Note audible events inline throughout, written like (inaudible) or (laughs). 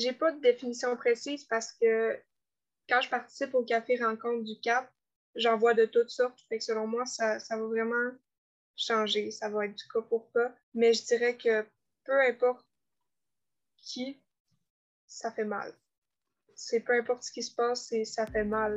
j'ai pas de définition précise parce que quand je participe au café rencontre du Cap, j'en vois de toutes sortes. Fait que selon moi, ça, ça va vraiment changer. Ça va être du cas pour cas. Mais je dirais que peu importe qui, ça fait mal. C'est peu importe ce qui se passe, ça fait mal.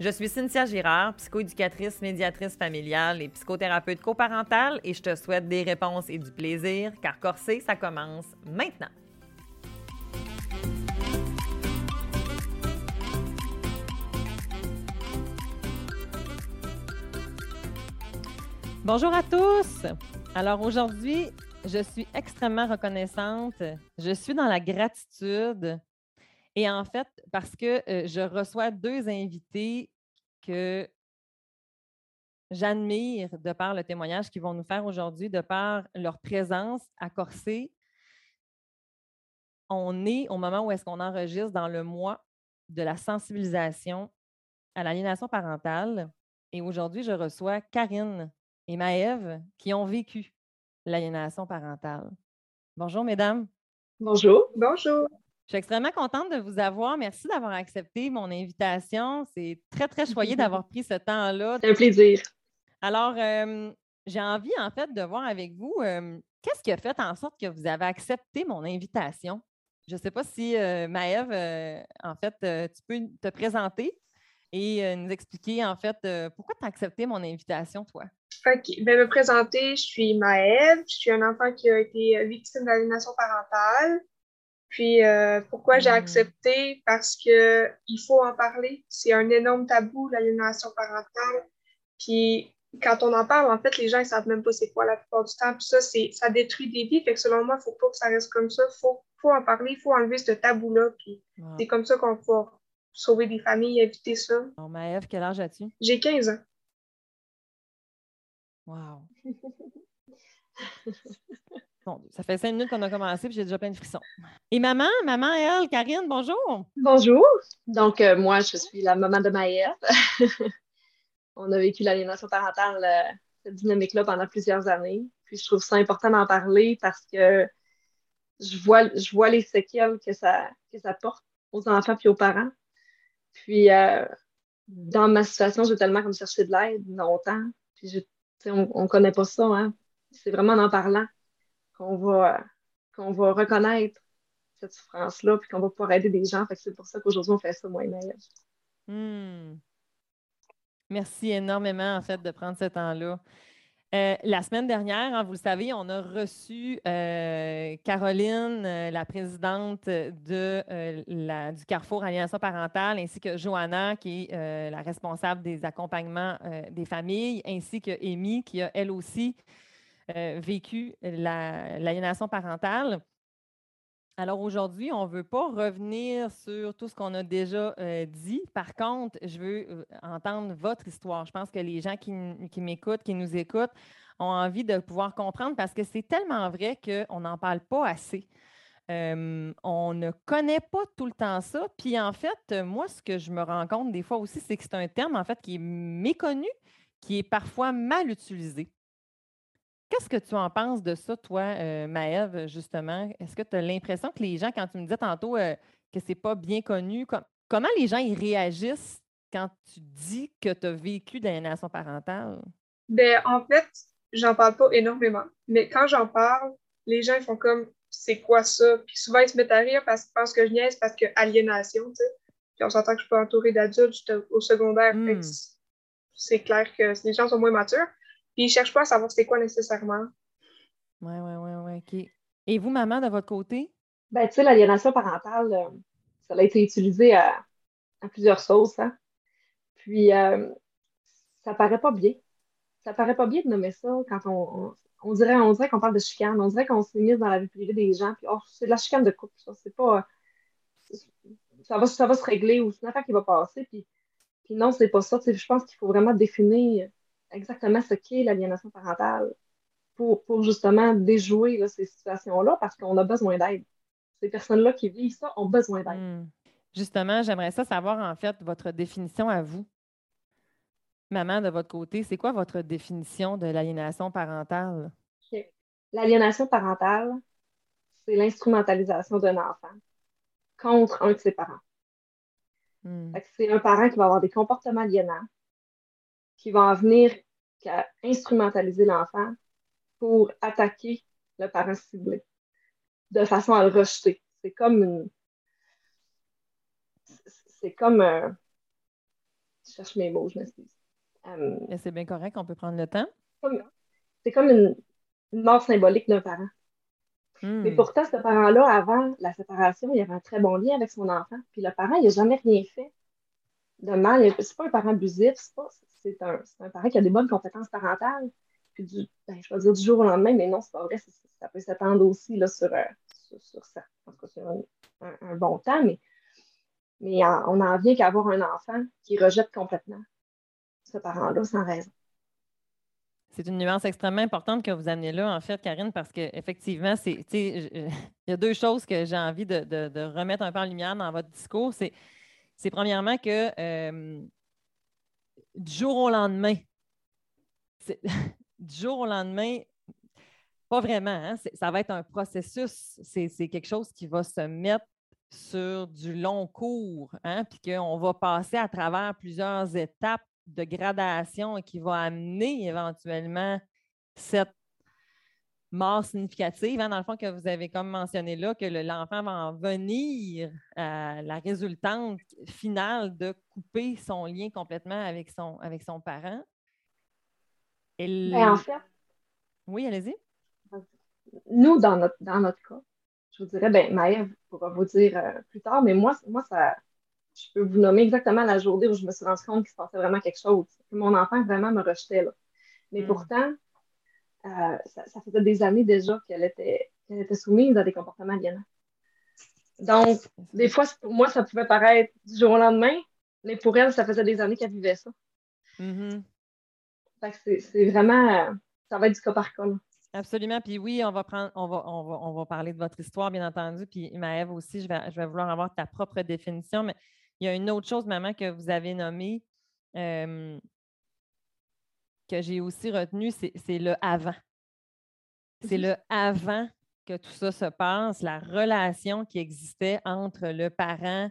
Je suis Cynthia Girard, psychoéducatrice, médiatrice familiale et psychothérapeute coparentale et je te souhaite des réponses et du plaisir car Corsé, ça commence maintenant. Bonjour à tous. Alors aujourd'hui, je suis extrêmement reconnaissante. Je suis dans la gratitude et en fait, parce que euh, je reçois deux invités que j'admire de par le témoignage qu'ils vont nous faire aujourd'hui, de par leur présence à Corsé. On est au moment où est-ce qu'on enregistre dans le mois de la sensibilisation à l'aliénation parentale. Et aujourd'hui, je reçois Karine et Maëve qui ont vécu l'aliénation parentale. Bonjour, mesdames. Bonjour. Bonjour. Je suis extrêmement contente de vous avoir. Merci d'avoir accepté mon invitation. C'est très, très (laughs) choyé d'avoir pris ce temps-là. C'est un plaisir. Alors, euh, j'ai envie, en fait, de voir avec vous, euh, qu'est-ce qui a fait en sorte que vous avez accepté mon invitation? Je ne sais pas si, euh, Maëve, en fait, tu peux te présenter et nous expliquer, en fait, pourquoi tu as accepté mon invitation, toi? OK. Ben, me présenter, je suis Maëve. Je suis un enfant qui a été victime d'aliénation parentale. Puis euh, pourquoi j'ai hmm. accepté? Parce que il faut en parler. C'est un énorme tabou, l'aliénation parentale. Puis quand on en parle, en fait, les gens ne savent même pas c'est quoi la plupart du temps. Puis ça, c'est, ça détruit des vies. Fait que selon moi, il ne faut pas que ça reste comme ça. Il faut, faut, en parler, il faut enlever ce tabou-là. Puis c'est comme ça qu'on peut sauver des familles, éviter ça. Bon, Maëve, quel âge as-tu? J'ai 15 ans. Wow. (laughs) Bon, ça fait cinq minutes qu'on a commencé, puis j'ai déjà plein de frissons. Et maman, maman, elle, Karine, bonjour. Bonjour. Donc, euh, moi, je suis la maman de Maëlle. (laughs) On a vécu l'aliénation parentale, euh, cette dynamique-là, pendant plusieurs années. Puis, je trouve ça important d'en parler parce que je vois, je vois les séquelles que ça, que ça porte aux enfants puis aux parents. Puis, euh, dans ma situation, j'ai tellement comme cherché de l'aide longtemps. Puis, on ne connaît pas ça, hein. C'est vraiment en parlant qu'on va, va reconnaître cette souffrance-là, puis qu'on va pouvoir aider des gens. c'est pour ça qu'aujourd'hui, on fait ça, moi et. Hmm. Merci énormément, en fait, de prendre ce temps-là. Euh, la semaine dernière, hein, vous le savez, on a reçu euh, Caroline, euh, la présidente de, la, du Carrefour Alliance parentale, ainsi que Johanna, qui est la responsable des accompagnements des familles, ainsi que Amy, qui a elle aussi vécu l'aliénation parentale. Alors aujourd'hui, on ne veut pas revenir sur tout ce qu'on a déjà euh, dit. Par contre, je veux euh, entendre votre histoire. Je pense que les gens qui, m'écoutent, qui nous écoutent, ont envie de pouvoir comprendre parce que c'est tellement vrai qu'on n'en parle pas assez. on ne connaît pas tout le temps ça. Puis en fait, moi, ce que je me rends compte des fois aussi, c'est que c'est un terme en fait qui est méconnu, qui est parfois mal utilisé. Qu'est-ce que tu en penses de ça, toi, euh, Maëve, justement? Est-ce que tu as l'impression que les gens, quand tu me disais tantôt euh, que c'est pas bien connu, comment les gens ils réagissent quand tu dis que tu as vécu de l'aliénation parentale? Ben, en fait, j'en parle pas énormément. Mais quand j'en parle, les gens ils font comme c'est quoi ça? Puis souvent, ils se mettent à rire parce qu'ils pensent que je niaise parce que aliénation, tu sais. Puis on s'entend que je suis pas entourée d'adultes, j'étais au secondaire. Hmm. C'est clair que les gens sont moins matures. Puis ils ne cherchent pas à savoir c'est quoi nécessairement. Oui, oui, oui, oui, OK. Et vous, maman, de votre côté? Ben, tu sais, l'aliénation parentale, euh, ça a été utilisé à, plusieurs sauces. Hein? Puis, euh, ça paraît pas bien. Ça paraît pas bien de nommer ça quand on, on, dirait, on dirait qu'on parle de chicane. On dirait qu'on s'est mis dans la vie privée des gens. Puis, oh, c'est de la chicane de couple, ça. C'est pas. ça va, ça va se régler ou c'est une affaire qui va passer. Puis, puis non, c'est pas ça. je pense qu'il faut vraiment définir exactement ce qu'est l'aliénation parentale pour, pour justement déjouer ces situations-là parce qu'on a besoin d'aide. Ces personnes-là qui vivent ça ont besoin d'aide. Hmm. Justement, j'aimerais ça savoir en fait votre définition à vous. Maman, de votre côté, c'est quoi votre définition de l'aliénation parentale? L'aliénation parentale, c'est l'instrumentalisation d'un enfant contre un de ses parents. Hmm. C'est un parent qui va avoir des comportements aliénants, qui va en venir instrumentaliser l'enfant pour attaquer le parent ciblé, de façon à le rejeter. C'est comme une. C'est comme. un... Je cherche mes mots, je m'excuse. Euh, c'est bien correct, on peut prendre le temps. C'est comme une, mort symbolique d'un parent. Mais hmm. pourtant, ce parent-là, avant la séparation, il avait un très bon lien avec son enfant. Puis le parent, il n'a jamais rien fait de mal. C'est pas un parent abusif, c'est un, un, parent qui a des bonnes compétences parentales. Puis du, ben, je vais dire du jour au lendemain, mais non, c'est pas vrai. Ça peut s'attendre aussi là, sur, euh, sur, ça. En tout cas, sur un, bon temps, mais, mais on en vient qu'à avoir un enfant qui rejette complètement ce parent-là sans raison. C'est une nuance extrêmement importante que vous amenez là, en fait, Karine, parce qu'effectivement, il y a deux choses que j'ai envie de, remettre un peu en lumière dans votre discours. C'est premièrement que euh, du jour au lendemain, (laughs) du jour au lendemain, pas vraiment, hein, ça va être un processus, c'est quelque chose qui va se mettre sur du long cours, hein, puis qu'on va passer à travers plusieurs étapes de gradation qui va amener éventuellement cette mort significative, hein, dans le fond, que vous avez comme mentionné là, que l'enfant va en venir à la résultante finale de couper son lien complètement avec son, avec son parent. Ben, en fait, oui, allez-y. Nous, dans notre, dans notre cas, je vous dirais, ben, Maëve pourra vous dire euh, plus tard, mais moi, moi ça, je peux vous nommer exactement la journée où je me suis rendu compte qu'il se passait vraiment quelque chose. Que mon enfant vraiment me rejetait. Là. Mais hmm. pourtant, euh, ça, faisait des années déjà qu'elle était, était soumise à des comportements aliénants. Donc, des fois, pour moi, ça pouvait paraître du jour au lendemain, mais pour elle, ça faisait des années qu'elle vivait ça. Mm-hmm. c'est vraiment, euh, ça va être du cas par cas. Absolument. Puis oui, on va prendre, on va, on va, parler de votre histoire, bien entendu. Puis Maëve aussi, je vais, je vais vouloir avoir ta propre définition. Mais il y a une autre chose, maman, que vous avez nommée, que j'ai aussi retenu, c'est le avant. C'est le avant que tout ça se passe, la relation qui existait entre le parent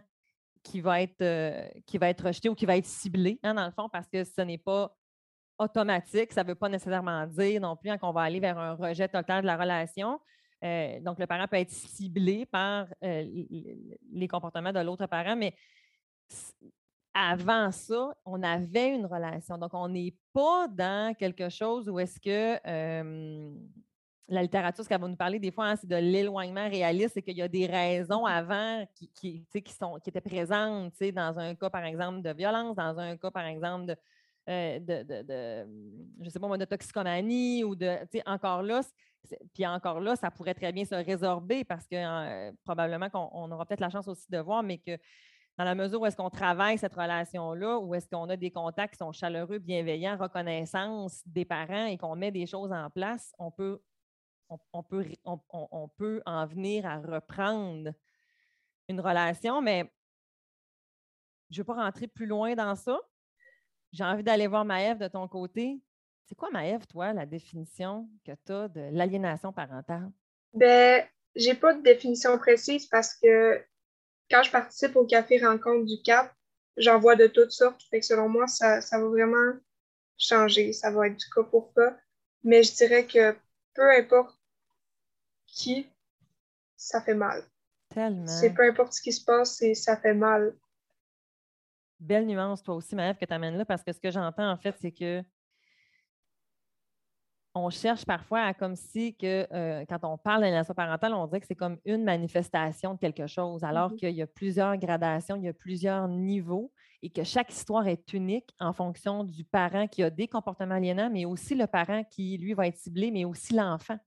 qui va être, euh, qui va être rejeté ou qui va être ciblé, hein, dans le fond, parce que ce n'est pas automatique. Ça ne veut pas nécessairement dire non plus hein, qu'on va aller vers un rejet total de la relation. Euh, donc, le parent peut être ciblé par euh, les comportements de l'autre parent, mais avant ça, on avait une relation. Donc, on n'est pas dans quelque chose où est-ce que la littérature, ce qu'elle va nous parler des fois, hein, c'est de l'éloignement réaliste, c'est qu'il y a des raisons avant qui, qui, qui, sont, qui étaient présentes dans un cas, par exemple, de violence, dans un cas, par exemple, de, euh, de, je sais pas de toxicomanie ou de, encore là, puis encore là, ça pourrait très bien se résorber parce que euh, probablement qu'on aura peut-être la chance aussi de voir, mais que dans la mesure où est-ce qu'on travaille cette relation-là, où est-ce qu'on a des contacts qui sont chaleureux, bienveillants, reconnaissance des parents et qu'on met des choses en place, on peut, on, peut, on, peut en venir à reprendre une relation, mais je ne veux pas rentrer plus loin dans ça. J'ai envie d'aller voir Maëve de ton côté. C'est quoi, Maëve, toi, la définition que tu as de l'aliénation parentale? Ben, j'ai pas de définition précise parce que quand je participe au café rencontre du CAP, j'en vois de toutes sortes. Fait que selon moi, ça, ça va vraiment changer. Ça va être du cas pour cas. Mais je dirais que peu importe qui, ça fait mal. Tellement. C'est peu importe ce qui se passe, ça fait mal. Belle nuance, toi aussi, Maëve, que tu amènes là, parce que ce que j'entends, en fait, c'est que on cherche parfois à comme si que euh, quand on parle d'aliénation parentale, on dirait que c'est comme une manifestation de quelque chose, alors mm-hmm. qu'il y a plusieurs gradations, il y a plusieurs niveaux et que chaque histoire est unique en fonction du parent qui a des comportements aliénants, mais aussi le parent qui, lui, va être ciblé, mais aussi l'enfant.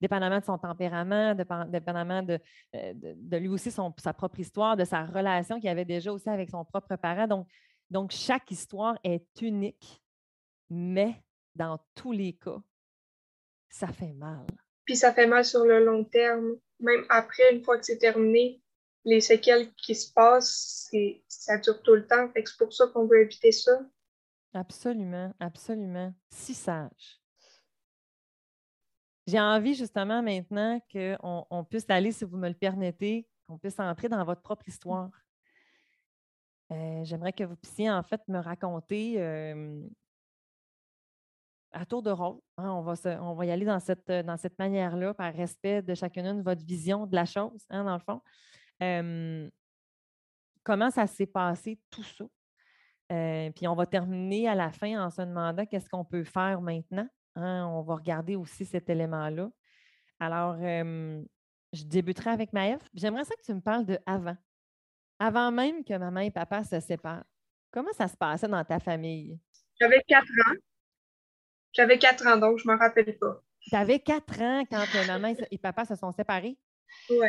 dépendamment de son tempérament, dépendamment de, de, lui aussi son, sa propre histoire, de sa relation qu'il avait déjà aussi avec son propre parent. Donc, donc, chaque histoire est unique, mais dans tous les cas, ça fait mal. Puis ça fait mal sur le long terme. Même après, une fois que c'est terminé, les séquelles qui se passent, ça dure tout le temps. c'est pour ça qu'on veut éviter ça. Absolument, absolument. Si sage. J'ai envie justement maintenant qu'on on puisse aller, si vous me le permettez, qu'on puisse entrer dans votre propre histoire. Euh, j'aimerais que vous puissiez en fait me raconter à tour de rôle. Hein, on, va on va y aller dans cette, dans cette manière-là, par respect de chacune de votre vision de la chose, hein, dans le fond. comment ça s'est passé, tout ça? Euh, puis on va terminer à la fin en se demandant qu'est-ce qu'on peut faire maintenant. Hein? On va regarder aussi cet élément-là. Alors, je débuterai avec Maëf. J'aimerais ça que tu me parles de avant. Avant même que maman et papa se séparent. Comment ça se passait dans ta famille? J'avais quatre ans. J'avais quatre ans, donc je ne me rappelle pas. Tu avais quatre ans quand maman et papa se sont séparés? Oui.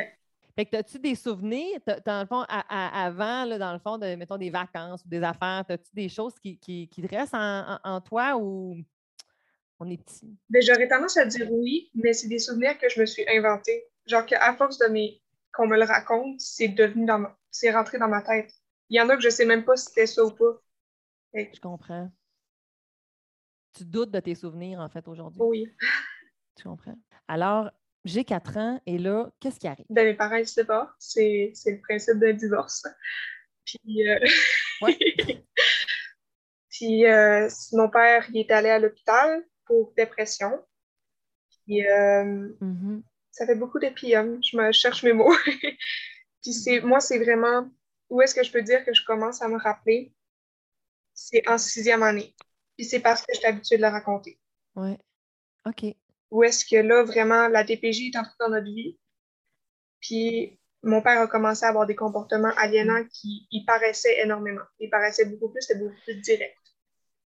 Fait que as-tu des souvenirs, dans le fond, avant, là, dans le fond, de, mettons, des vacances ou des affaires, as-tu des choses qui, qui, qui te restent en, toi ou on est petit? Ben, j'aurais tendance à dire oui, mais c'est des souvenirs que je me suis inventés. Genre qu'à force de mes qu'on me le raconte, c'est devenu dans c'est rentré dans ma tête. Il y en a que je sais même pas si c'était ça ou pas. Je comprends. Tu doutes de tes souvenirs, en fait, aujourd'hui? Oui. (laughs) Tu comprends? Alors, j'ai quatre ans et là, qu'est-ce qui arrive? Ben, mes parents se séparent. C'est, le principe d'un divorce. Puis, euh... (laughs) Puis euh, mon père, il est allé à l'hôpital pour dépression. Puis, euh, mm-hmm. ça fait beaucoup d'épium. Je me cherche mes mots. (laughs) Puis c'est, moi, c'est vraiment où est-ce que je peux dire que je commence à me rappeler? C'est en sixième année. Puis c'est parce que je suis habituée de le raconter. Oui. OK. Où est-ce que là, vraiment, la DPJ est entrée dans notre vie? Puis mon père a commencé à avoir des comportements aliénants qui y paraissaient énormément. Il paraissait beaucoup plus, c'était beaucoup plus direct.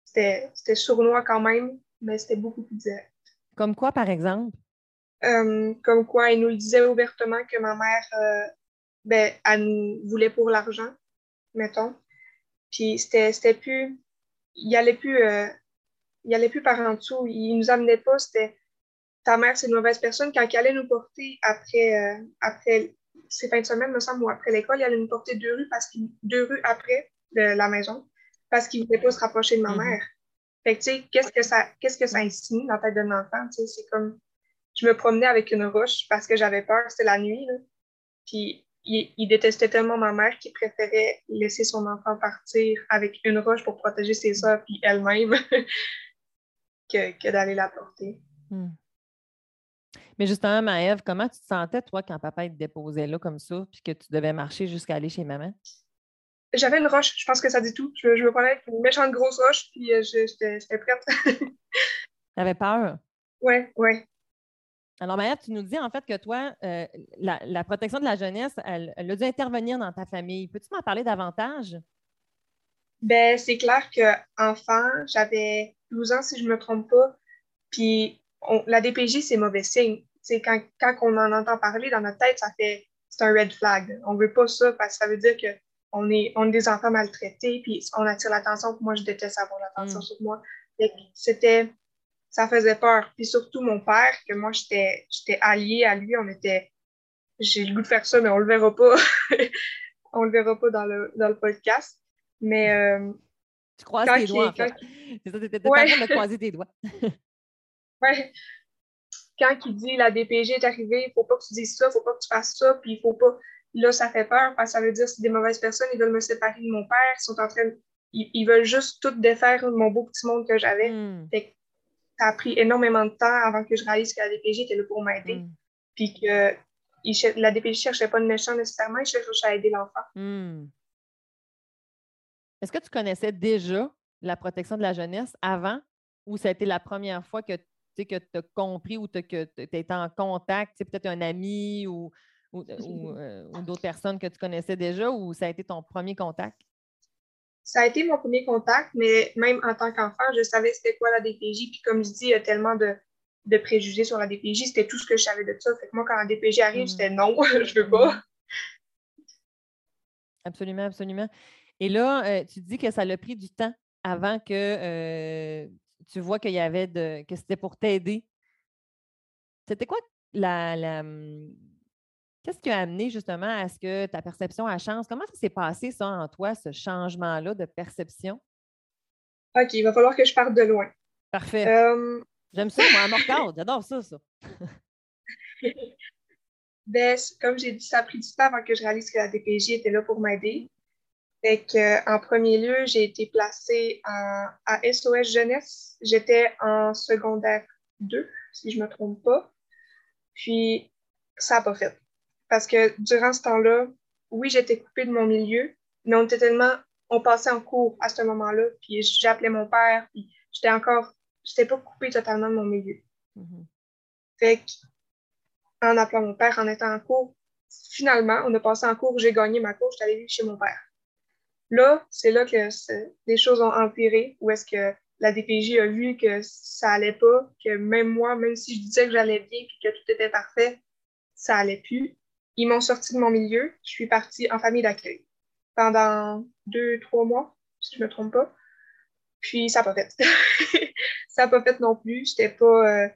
C'était, sournois quand même, mais c'était beaucoup plus direct. Comme quoi, par exemple? Euh, comme quoi, il nous le disait ouvertement que ma mère, euh, ben, elle nous voulait pour l'argent, mettons. Puis c'était plus, il allait plus, euh, il allait plus par en dessous. Il nous amenait pas, c'était ta mère, c'est une mauvaise personne. Quand elle allait nous porter après, euh, après ces fins de semaine, me semble, ou après l'école, il allait nous porter deux rues, parce qu'il, deux rues après la maison parce qu'il ne voulait pas se rapprocher de ma mm-hmm. mère. Fait que, tu sais, qu'est-ce que ça, qu'est-ce que ça insinue dans la tête d'un enfant? Tu sais, c'est comme, je me promenais avec une roche parce que j'avais peur, c'était la nuit, là. Puis, il, détestait tellement ma mère qu'il préférait laisser son enfant partir avec une roche pour protéger ses soeurs puis elle-même (laughs) que, que d'aller la porter. Mm. Mais justement, Maëve, comment tu te sentais, toi, quand papa te déposait là comme ça, puis que tu devais marcher jusqu'à aller chez maman? J'avais une roche, je pense que ça dit tout. Je, me prenais une méchante grosse roche, puis euh, j'étais prête. (laughs) T'avais peur? Oui, oui. Alors, Maëve, tu nous dis en fait que toi, euh, la, protection de la jeunesse, elle, a dû intervenir dans ta famille. Peux-tu m'en parler davantage? Ben, c'est clair qu'enfant, j'avais 12 ans, si je ne me trompe pas, puis la DPJ, c'est mauvais signe. quand, quand on en entend parler dans notre tête, ça fait c'est un red flag. On veut pas ça parce que ça veut dire qu'on est, on est des enfants maltraités, puis on attire l'attention. Moi, je déteste avoir l'attention mm. sur moi. C'était, ça faisait peur. Puis surtout mon père, que moi, j'étais, j'étais alliée à lui. On était, j'ai le goût de faire ça, mais on le verra pas. (laughs) on le verra pas dans le, dans le podcast. Mais. Euh, tu croises tes doigts, en fait. C'est ça, t'étais ouais. de croiser tes doigts. (laughs) Quand il dit la DPG est arrivée, il ne faut pas que tu dises ça, il ne faut pas que tu fasses ça, puis il faut pas. Là, ça fait peur parce que ça veut dire que c'est des mauvaises personnes, ils veulent me séparer de mon père, ils sont en train ils, veulent juste tout défaire mon beau petit monde que j'avais. Hmm. Ça a pris énormément de temps avant que je réalise que la DPJ était là pour m'aider. Hmm. Puis que la DPJ ne cherchait pas de méchant nécessairement, il cherchait à aider l'enfant. Hmm. Est-ce que tu connaissais déjà la protection de la jeunesse avant ou ça a été la première fois que que tu as compris ou que tu été en contact, peut-être un ami ou, ou, euh, ou, d'autres personnes que tu connaissais déjà ou ça a été ton premier contact? Ça a été mon premier contact, mais même en tant qu'enfant, je savais c'était quoi la DPJ. Puis comme je dis, il y a tellement de, de préjugés sur la DPJ. C'était tout ce que je savais de ça. Fait que moi, quand la DPJ arrive, c'était non, (laughs) je veux pas. Absolument, absolument. Et là, euh, tu dis que ça l'a pris du temps avant que euh, tu vois qu'il y avait de. que c'était pour t'aider. C'était quoi la. Hum, qu'est-ce qui a amené justement à ce que ta perception a changé? Comment ça s'est passé, ça, en toi, ce changement-là de perception? OK, il va falloir que je parte de loin. Parfait. Euh, J'aime ça, moi, à Morcade. J'adore ça, ça. (laughs) ben, comme j'ai dit, ça a pris du temps avant que je réalise que la DPJ était là pour m'aider. Fait que, en premier lieu, j'ai été placée à SOS Jeunesse. J'étais en secondaire 2, si je ne me trompe pas. Puis, ça n'a pas fait. Parce que durant ce temps-là, oui, j'étais coupée de mon milieu, mais on était tellement. On passait en cours à ce moment-là, puis j'appelais mon père, puis j'étais encore. J'étais pas coupée totalement de mon milieu. Mm-hmm. Fait que, en appelant mon père, en étant en cours, finalement, on a passé en cours, j'ai gagné ma cour, j'étais allée vivre chez mon père. Là, c'est là que les choses ont empiré, où est-ce que la DPJ a vu que ça allait pas, que même moi, même si je disais que j'allais bien et que tout était parfait, ça allait plus. Ils m'ont sorti de mon milieu. Je suis partie en famille d'accueil pendant deux, trois mois, si je ne me trompe pas. Puis ça n'a pas fait. (laughs) ça n'a pas fait non plus. C'était pas, euh,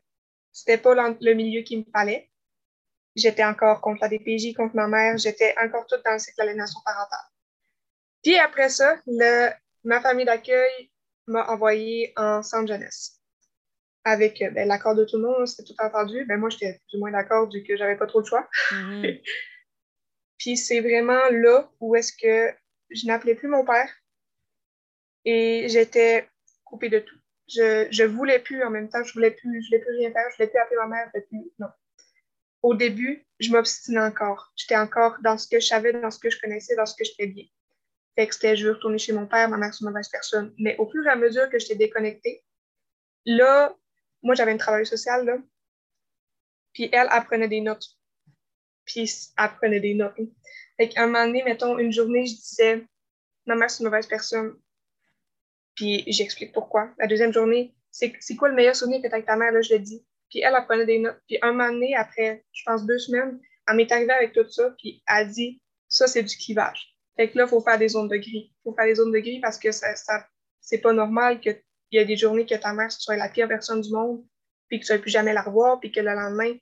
pas le milieu qu'il me fallait. J'étais encore contre la DPJ, contre ma mère. J'étais encore toute dans le cycle d'aliénation parentale. Puis après ça, ma famille d'accueil m'a envoyé en centre jeunesse. Avec euh, ben, l'accord de tout le monde, c'était tout entendu. Ben, moi, j'étais plus ou moins d'accord vu que j'avais pas trop de choix. Mm-hmm. (laughs) Puis c'est vraiment là où est-ce que je n'appelais plus mon père et j'étais coupée de tout. Je, je voulais plus en même temps, je voulais plus, je voulais plus rien faire, je voulais plus appeler ma mère, je voulais plus, non. Au début, je m'obstinais encore. J'étais encore dans ce que je savais, dans ce que je connaissais, dans ce que j'étais bien. Fait que c'était, je veux retourner chez mon père, ma mère, c'est une mauvaise personne. Mais au fur et à mesure que j'étais déconnectée, là, moi, j'avais une travailleuse sociale, là. Puis elle apprenait des notes. Puis elle prenait des notes. Fait qu'à un moment donné, mettons, une journée, je disais, ma mère, c'est une mauvaise personne. Puis j'explique pourquoi. La deuxième journée, c'est, quoi le meilleur souvenir que tu as avec ta mère, là, je le dis. Puis elle apprenait des notes. Puis un moment donné, après, je pense deux semaines, elle m'est arrivée avec tout ça, puis elle dit, ça, c'est du clivage. Fait que là, il faut faire des zones de gris. Il faut faire des zones de gris parce que ça, ça c'est pas normal qu'il y ait des journées que ta mère soit la pire personne du monde, puis que tu ne plus jamais la revoir, puis que le lendemain,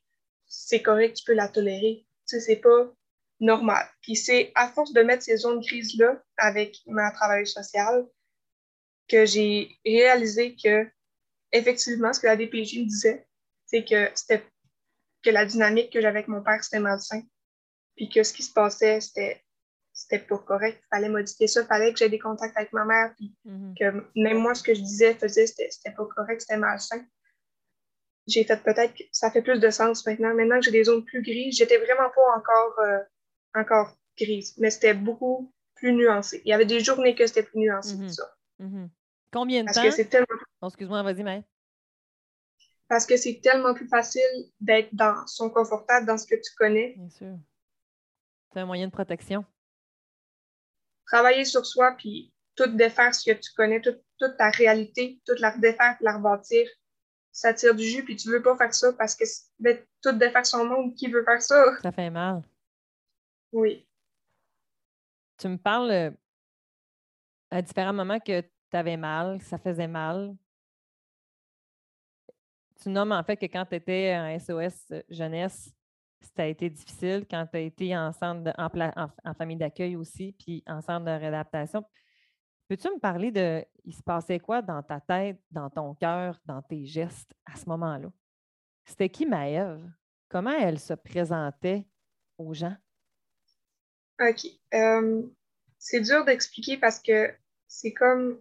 c'est correct, tu peux la tolérer. Tu sais, c'est pas normal. Puis c'est à force de mettre ces zones grises-là avec ma travailleuse sociale que j'ai réalisé que, effectivement, ce que la DPJ me disait, c'est que c'était que la dynamique que j'avais avec mon père, c'était malsain. Puis que ce qui se passait, c'était c'était pas correct. Il fallait modifier ça. Il fallait que j'aie des contacts avec ma mère. Puis mm-hmm. que même moi, ce que je disais, faisais, c'était pas correct, c'était malsain. J'ai fait peut-être que ça fait plus de sens maintenant. Maintenant que j'ai des zones plus grises, j'étais vraiment pas encore, euh, encore grise, mais c'était beaucoup plus nuancé. Il y avait des journées que c'était plus nuancé mm-hmm. ça. Mm-hmm. Combien de Parce Que c'est tellement... Oh, excuse-moi, vas-y, mais. Parce que c'est tellement plus facile d'être dans son confortable, dans ce que tu connais. Bien sûr. C'est un moyen de protection travailler sur soi, puis tout défaire ce que tu connais, toute ta réalité, toute la défaire, la rebâtir, ça tire du jus, puis tu veux pas faire ça parce que ben, tout défaire son monde, qui veut faire ça? Ça fait mal. Oui. Tu me parles euh, à différents moments que tu avais mal, que ça faisait mal. Tu nommes en fait que quand tu étais en SOS jeunesse, ça a été difficile quand tu as été en, en, famille d'accueil aussi, puis en centre de réadaptation. Peux-tu me parler de, il se passait quoi dans ta tête, dans ton cœur, dans tes gestes à ce moment-là? C'était qui Maëve? Comment elle se présentait aux gens? OK. c'est dur d'expliquer parce que c'est comme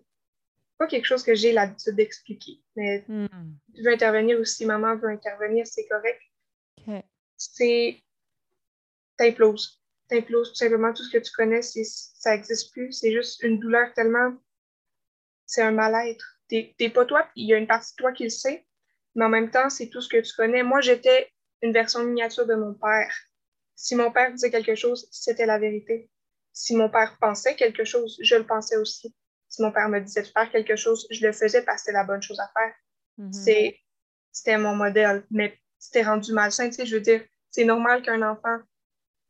pas quelque chose que j'ai l'habitude d'expliquer. Mais tu veux intervenir ou si maman veut intervenir, c'est correct. OK c'est t'imploses. T'imploses tout simplement tout ce que tu connais, ça n'existe plus. C'est juste une douleur tellement. C'est un mal-être. T'es pas toi, il y a une partie de toi qui le sait, mais en même temps, c'est tout ce que tu connais. Moi, j'étais une version miniature de mon père. Si mon père disait quelque chose, c'était la vérité. Si mon père pensait quelque chose, je le pensais aussi. Si mon père me disait de faire quelque chose, je le faisais parce que c'était la bonne chose à faire. C'est c'était mon modèle. Mais c'était rendu malsain, tu sais, je veux dire, c'est normal qu'un enfant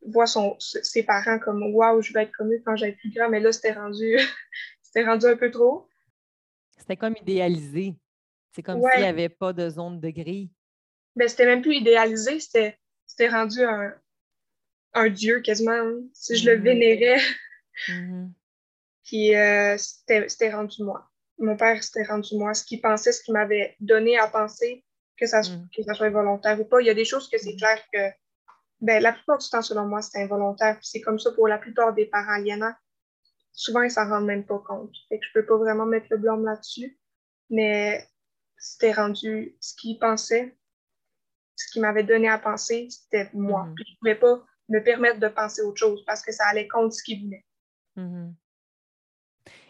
voit son, ses parents comme Waouh, je vais être comme eux quand j'ai plus grand, mais là, c'était rendu, (laughs) c'était rendu un peu trop. C'était comme idéalisé. C'est comme s'il n'y avait pas de zone de gris. Ben, c'était même plus idéalisé, c'était, c'était rendu un, un dieu quasiment. Hein. Si je le mm-hmm. vénérais. Mm-hmm. (laughs) Puis euh, c'était rendu moi. Mon père, c'était rendu moi. Ce qu'il pensait, ce qu'il m'avait donné à penser, que ça, mm. que ça soit volontaire ou pas. Il y a des choses que c'est mm. clair que, ben, la plupart du temps, selon moi, c'est involontaire. C'est comme ça pour la plupart des parents aliénants. Souvent, ils s'en rendent même pas compte. Fait que je peux pas vraiment mettre le blâme là-dessus. Mais c'était rendu ce qu'il pensait, ce qu'il m'avait donné à penser, c'était moi. Mm. Puis je pouvais pas me permettre de penser autre chose parce que ça allait contre ce qu'il voulait. Mm-hmm.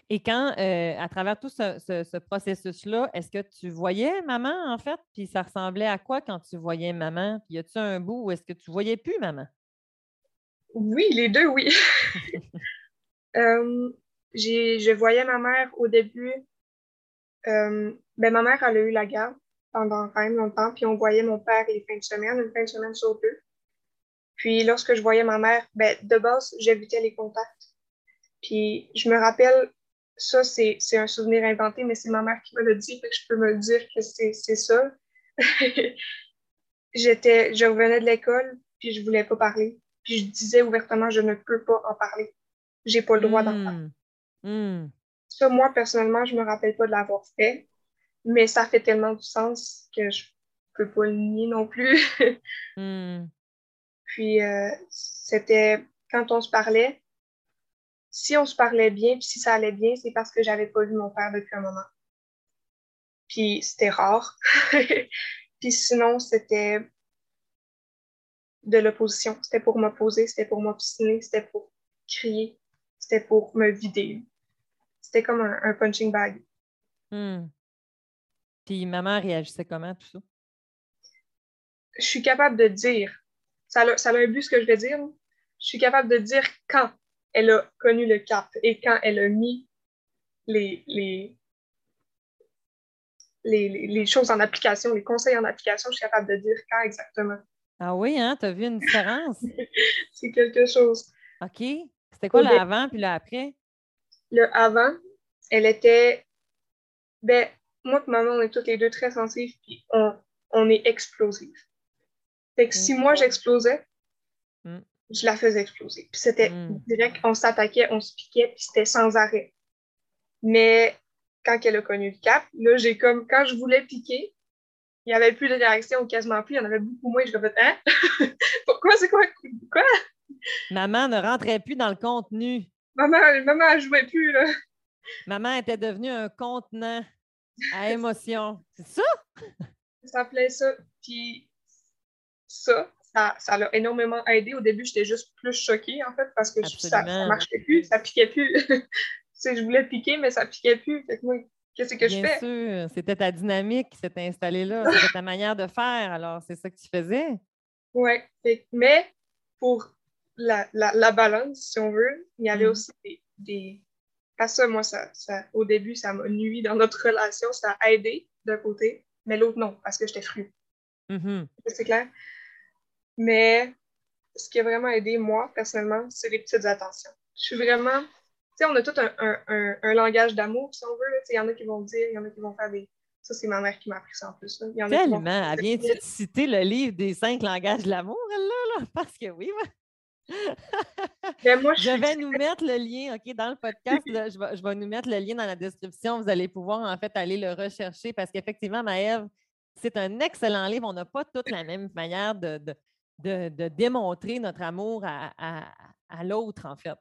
Et quand, euh, à travers tout ce, processus-là, est-ce que tu voyais maman, en fait? Puis ça ressemblait à quoi quand tu voyais maman? Puis y a-tu un bout où est-ce que tu voyais plus maman? Oui, les deux, oui. (laughs) euh, je voyais ma mère au début. Euh, ben, ma mère, elle a eu la garde pendant quand même longtemps, puis on voyait mon père les fins de semaine, une fin de semaine sur deux. Puis lorsque je voyais ma mère, ben, de base, j'évitais les contacts. Puis je me rappelle, ça, c'est un souvenir inventé, mais c'est ma mère qui me l'a dit, que je peux me dire que c'est ça. (laughs) J'étais, je revenais de l'école, puis je voulais pas parler. Puis je disais ouvertement, je ne peux pas en parler. J'ai pas le droit d'en parler. Hmm. Hmm. Ça, moi, personnellement, je me rappelle pas de l'avoir fait, mais ça fait tellement du sens que je peux pas le nier non plus. (laughs) Hmm. Puis euh, c'était quand on se parlait, si on se parlait bien, puis si ça allait bien, c'est parce que j'avais pas vu mon père depuis un moment. Puis c'était rare. (laughs) puis sinon, c'était de l'opposition. C'était pour m'opposer, c'était pour m'obstiner, c'était pour crier, c'était pour me vider. C'était comme un, punching bag. Hmm. Puis maman réagissait comment, tout ça? Je suis capable de dire ça a, ça a un but ce que je vais dire. Je suis capable de dire quand elle a connu le cap et quand elle a mis les, les, les, choses en application, les conseils en application, je suis capable de dire quand exactement. Ah oui, hein? Tu as vu une différence? (laughs) c'est quelque chose. OK. C'était quoi le avant puis le après? Le avant, elle était. Ben, moi et maman, on est toutes les deux très sensibles puis on, on est explosifs. Fait que si moi j'explosais, mm. Je la faisais exploser. Puis c'était mm. direct, on s'attaquait, on se piquait, puis c'était sans arrêt. Mais quand elle a connu le cap, là, j'ai comme, quand je voulais piquer, il n'y avait plus de réaction, quasiment plus, il y en avait beaucoup moins. Je me hein? (laughs) Pourquoi? C'est quoi? Quoi? Maman ne rentrait plus dans le contenu. Maman, maman, elle jouait plus, là. Maman était devenue un contenant à émotion. C'est ça? Ça s'appelait ça. Puis ça, ça, l'a énormément aidé. Au début, j'étais juste plus choquée, en fait, parce que ça ne marchait plus, ça piquait plus. (laughs) je voulais piquer, mais ça piquait plus. qu'est-ce que je fais? Bien sûr, c'était ta dynamique qui s'était installée là. C'était ta manière de faire. Alors, c'est ça que tu faisais? Oui. Mais pour la, balance, si on veut, il y avait mm. aussi des, Pas ça, moi, ça, au début, ça m'a nuit dans notre relation. Ça a aidé d'un côté, mais l'autre, non, parce que j'étais fru. Mm-hmm. C'est clair? Mais ce qui a vraiment aidé, moi, personnellement, c'est les petites attentions. Je suis vraiment. Tu sais, on a tout un, langage d'amour, si on veut. Il y en a qui vont dire, il y en a qui vont faire des. Ça, c'est ma mère qui m'a appris ça en plus. Tellement. Elle vient de citer le livre des cinq langages de l'amour, là, là? Parce que oui, (laughs) ben, moi, je, vais nous mettre le lien, OK, dans le podcast. je, vais, je, vais, nous mettre le lien dans la description. Vous allez pouvoir, en fait, aller le rechercher parce qu'effectivement, Maëve, c'est un excellent livre. On n'a pas toute la même manière de, de, démontrer notre amour à, l'autre, en fait.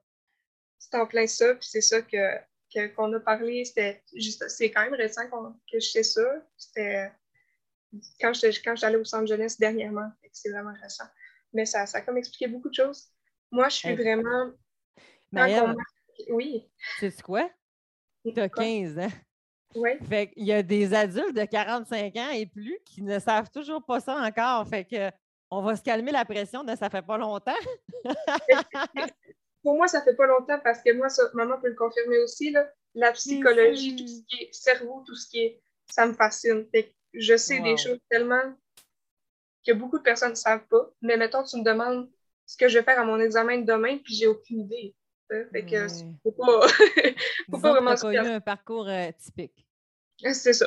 C'est en plein ça, puis c'est ça que, qu'on a parlé. C'était juste, c'est quand même récent que je sais ça. C'était quand j'allais au centre jeunesse dernièrement. C'est vraiment récent. Mais ça, ça a comme expliqué beaucoup de choses. Moi, je suis vraiment. oui. C'est quoi? Tu as 15 ans. Oui. Fait qu'il y a des adultes de 45 ans et plus qui ne savent toujours pas ça encore. Fait que on va se calmer la pression de ça fait pas longtemps. (laughs) Pour moi, ça fait pas longtemps parce que moi, maman peut le confirmer aussi, là, la psychologie, tout ce qui est cerveau, tout ce qui est. Ça me fascine. je sais Wow. des choses tellement que beaucoup de personnes ne savent pas. Mais mettons, tu me demandes ce que je vais faire à mon examen de demain, puis j'ai aucune idée. hein. Fait que Ouais. faut pas. (laughs) Disons pas vraiment pas eu un parcours euh, typique. C'est ça.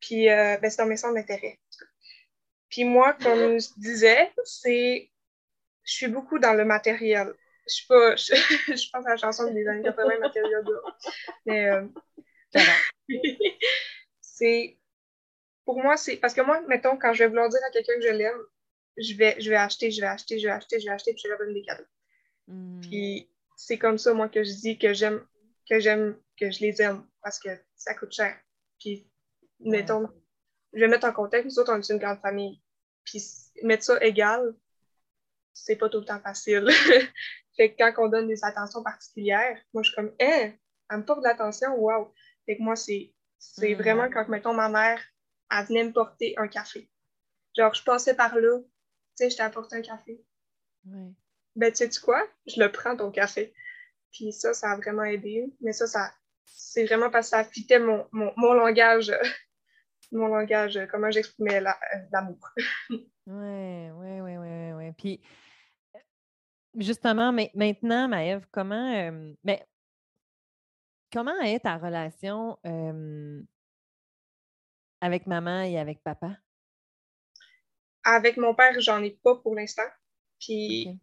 Puis, euh, ben, c'est dans mes centres d'intérêt. Puis moi, comme je disais, c'est. Je suis beaucoup dans le matériel. Je suis pas. (laughs) Je, je pense à la chanson des années 80, matériel d'or. Mais euh, (laughs) c'est. Pour moi, c'est. Parce que moi, mettons, quand je vais vouloir dire à quelqu'un que je l'aime, je vais, je vais acheter, je vais acheter, je vais acheter, je vais acheter, puis je vais leur donner des cadeaux. Hmm. Puis c'est comme ça, moi, que je dis que j'aime, que j'aime, que je les aime, parce que ça coûte cher. Puis, mettons, je vais mettre en contexte, nous autres, on est une grande famille. Puis mettre ça égal, c'est pas tout le temps facile. (laughs) fait que quand on donne des attentions particulières, moi, je suis comme, hein, elle me porte de l'attention, wow. Fait que moi, c'est, c'est Mm. vraiment quand, mettons, ma mère, elle venait me porter un café. Genre, je passais par là, tu sais, je t'ai apporté un café Ouais. ben, tu sais-tu quoi? Je le prends, ton café. Puis ça, ça a vraiment aidé. Mais ça, ça c'est vraiment parce que ça fitait mon, mon, mon langage, (laughs) mon langage, euh, comment j'exprimais euh, l'amour. (laughs) Ouais, ouais, ouais, ouais, ouais. Puis, euh, justement, mais maintenant, Maëve, comment, euh, mais, comment est ta relation euh, avec maman et avec papa? Avec mon père, j'en ai pas pour l'instant. Puis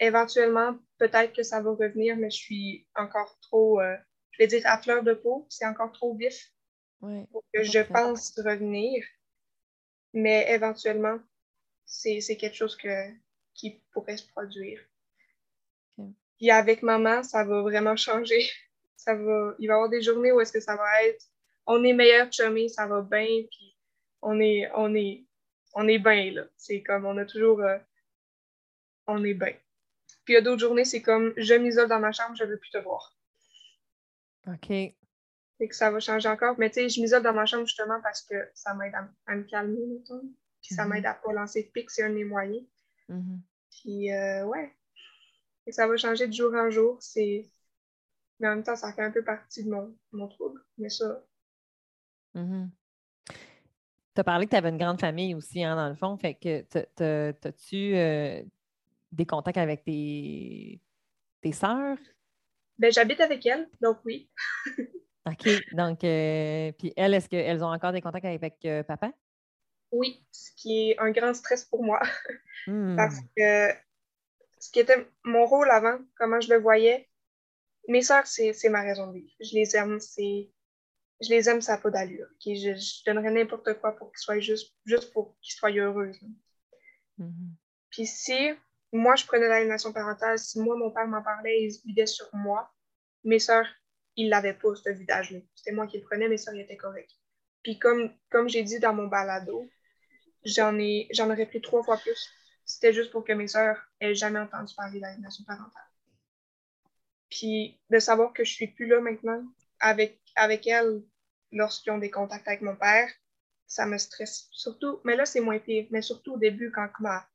éventuellement, peut-être que ça va revenir, mais je suis encore trop, euh, je vais dire à fleur de peau, c'est encore trop vif Ouais. pour que je pense revenir. Mais éventuellement, c'est quelque chose que, qui pourrait se produire. Ok. Puis avec maman, ça va vraiment changer. (laughs) Ça va, il va y avoir des journées où est-ce que ça va être, on est meilleur chummy, ça va bien, puis on est, on est, on est bien, là. C'est comme, on a toujours, euh, on est bien. Puis il y a d'autres journées, c'est comme, je m'isole dans ma chambre, je veux plus te voir. OK. Fait que ça va changer encore. Mais tu sais, je m'isole dans ma chambre justement parce que ça m'aide à, à me calmer, mettons. Puis ça Mhm. m'aide à pas lancer de pique, c'est un de mes moyens. Mhm. Puis euh, ouais. Et ça va changer de jour en jour. C'est. Mais en même temps, ça fait un peu partie de mon, mon trouble. Mais ça, Mhm. Tu as parlé que tu avais une grande famille aussi, hein, dans le fond. Fait que t'as-tu euh, des contacts avec tes, tes sœurs? ben j'habite avec elle, donc oui. (laughs) OK. Donc, euh, puis elles, est-ce qu'elles ont encore des contacts avec euh, papa? Oui, ce qui est un grand stress pour moi. (laughs) Hmm. Parce que ce qui était mon rôle avant, comment je le voyais, mes sœurs, c'est c'est ma raison de vivre. Je les aime, c'est. Je les aime, ça n'a pas d'allure. Je, je donnerais n'importe quoi pour qu'ils soient juste, juste pour qu'ils soient heureux. là. Mhm. Puis si moi, je prenais l'aliénation parentale, si moi, mon père m'en parlait, il se vidait sur moi, mes sœurs, ils l'avaient pas, ce vidage-là. C'était moi qui le prenais, mes sœurs, ils étaient correctes. Puis comme, comme j'ai dit dans mon balado, j'en ai j'en aurais pris trois fois plus. C'était juste pour que mes sœurs aient jamais entendu parler d'aliénation parentale. Puis de savoir que je suis plus là maintenant avec, avec elles lorsqu'ils ont des contacts avec mon père, ça me stresse. Surtout, mais là, c'est moins pire. Mais surtout au début, quand ma,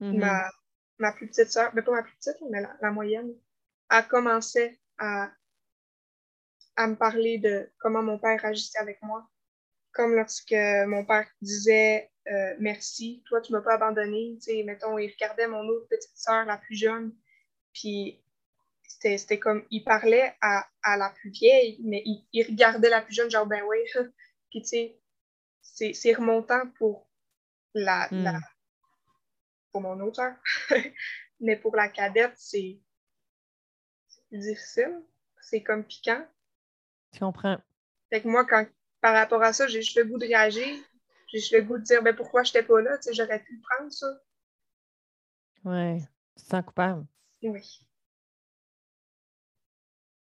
Mhm. ma, ma plus petite sœur, mais pas ma plus petite, mais la, la moyenne, a commencé à, à me parler de comment mon père agissait avec moi. Comme lorsque mon père disait euh, merci, toi tu m'as pas abandonné. Sais, mettons, il regardait mon autre petite sœur, la plus jeune, puis c'était comme, il parlait à, à la plus vieille, mais il, il regardait la plus jeune, genre, ben oui. (laughs) puis tu sais, c'est remontant pour la, Hmm. la, pour mon autre sœur. (laughs) Mais pour la cadette, c'est c'est plus difficile. C'est comme piquant. Je comprends. Fait que moi, quand par rapport à ça, j'ai juste le goût de réagir. J'ai juste le goût de dire ben pourquoi j'étais pas là, tu sais, j'aurais pu le prendre ça. Ouais. Tu te sens coupable. Oui.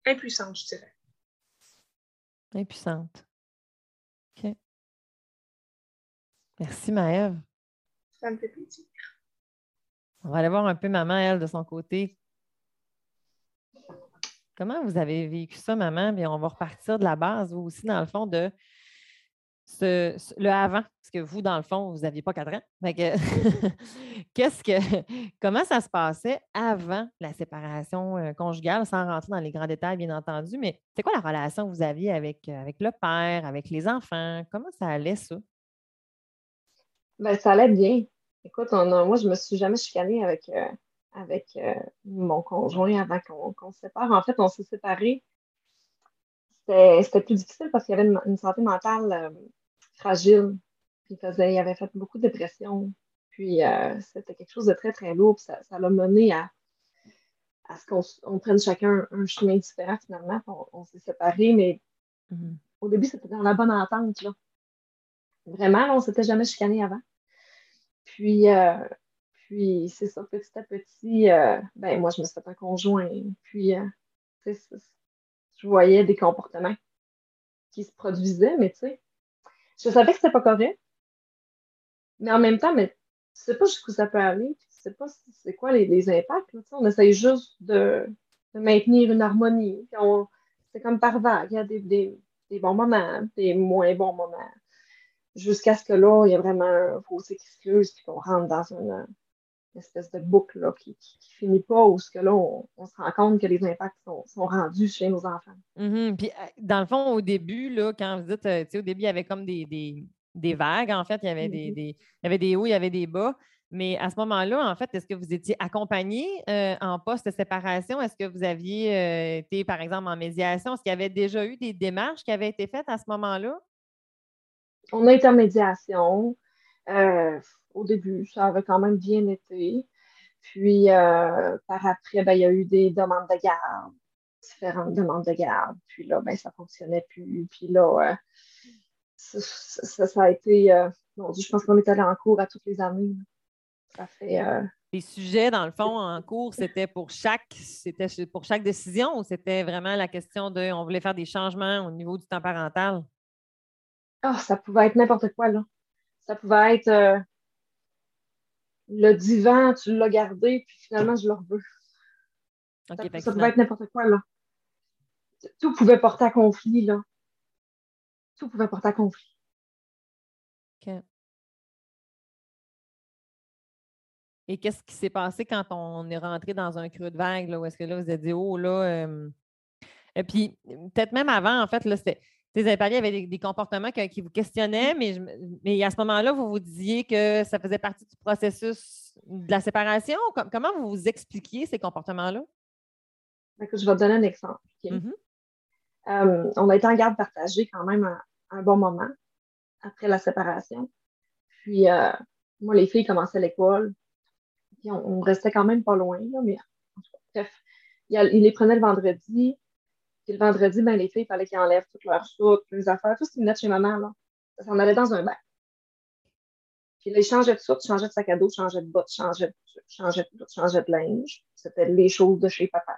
Impuissante, je dirais. Impuissante. OK. Merci, Maëve. Ça me fait plaisir. On va aller voir un peu maman, elle, de son côté. Comment vous avez vécu ça, maman? Puis on va repartir de la base, vous aussi, dans le fond, de le avant, parce que vous, dans le fond, vous n'aviez pas quatre ans. (laughs) qu'est-ce que, (laughs) comment ça se passait avant la séparation euh, conjugale, sans rentrer dans les grands détails, bien entendu, mais c'est quoi la relation que vous aviez avec, euh, avec le père, avec les enfants? Comment ça allait, ça? Ben, ça allait bien. Écoute, moi, je ne me suis jamais chicanée avec, euh, avec mon conjoint avant qu'on se sépare. En fait, on s'est séparés c'était plus difficile parce qu'il y avait une, santé mentale euh, fragile. Il, faisait, il avait fait beaucoup de dépression. Puis euh, c'était quelque chose de très, très lourd. ça, l'a mené à, à ce qu'on prenne chacun un chemin différent finalement. On, s'est séparés, mais mm-hmm. au début, c'était dans la bonne entente. Là. Vraiment, on ne s'était jamais chicané avant. Puis, euh, puis c'est ça, petit à petit, ben, moi, je me suis fait un conjoint. Puis, je voyais des comportements qui se produisaient, mais tu sais, je savais que c'était pas correct. Mais en même temps, mais tu sais pas jusqu'où ça peut aller, tu sais pas c'est quoi les, impacts. on essaye juste de, maintenir une harmonie. C'est comme par vague. Il y a des, des, bons moments, des moins bons moments. Jusqu'à ce que là, il y a vraiment un fossé qui se creuse et qu'on rentre dans une, espèce de boucle là, qui, qui, finit pas, où ce que là, on, se rend compte que les impacts sont, rendus chez nos enfants. Mm-hmm. Puis, euh, dans le fond, au début, là, quand vous dites, euh, tu sais, au début, il y avait comme des, vagues, en fait, il y avait des, mm-hmm. il y avait des hauts, il y avait des bas. Mais à ce moment-là, en fait, est-ce que vous étiez accompagné euh, en post-séparation? Est-ce que vous aviez été, par exemple, en médiation? Est-ce qu'il y avait déjà eu des démarches qui avaient été faites à ce moment-là? On a été en médiation au début, ça avait quand même bien été. Puis euh, par après, ben, il y a eu des demandes de garde, différentes demandes de garde. Puis là, ben, ça ne fonctionnait plus. Puis là, euh, ça, a été. Euh, je pense qu'on est allé en cours à toutes les années. Ça fait. les sujets, dans le fond, en cours, c'était pour chaque c'était pour chaque décision ou c'était vraiment la question de on voulait faire des changements au niveau du temps parental? Ah, ça pouvait être n'importe quoi, là. Ça pouvait être le divan, tu l'as gardé, puis finalement, je le reveux. ça, pouvait être n'importe quoi, là. Tout pouvait porter à conflit, là. Tout pouvait porter à conflit. OK. Et qu'est-ce qui s'est passé quand on est rentré dans un creux de vague, là, où est-ce que là, vous avez dit, oh, là. Euh, et puis, peut-être même avant, en fait, là, c'était vous avez parlé, il y avait des, comportements qui vous questionnaient, mais, mais à ce moment-là, vous vous disiez que ça faisait partie du processus de la séparation. Comment vous vous expliquiez ces comportements-là? Je vais te donner un exemple. Mm-hmm. Euh, on a été en garde partagée quand même un, bon moment après la séparation. Puis, euh, moi, les filles commençaient l'école. Puis, on, restait quand même pas loin. mais bref, il les prenait le vendredi. Puis le vendredi, ben, les filles, il fallait qu'ils enlèvent toutes leurs soutes, leurs affaires, tout ce qu'ils mettaient chez maman. Là. Ça s'en allait dans un bac. Puis là, ils changeaient de soute, changeaient de sac à dos, changeaient de bottes, changeaient de, changeaient de, changeaient de linge. C'était les choses de chez papa.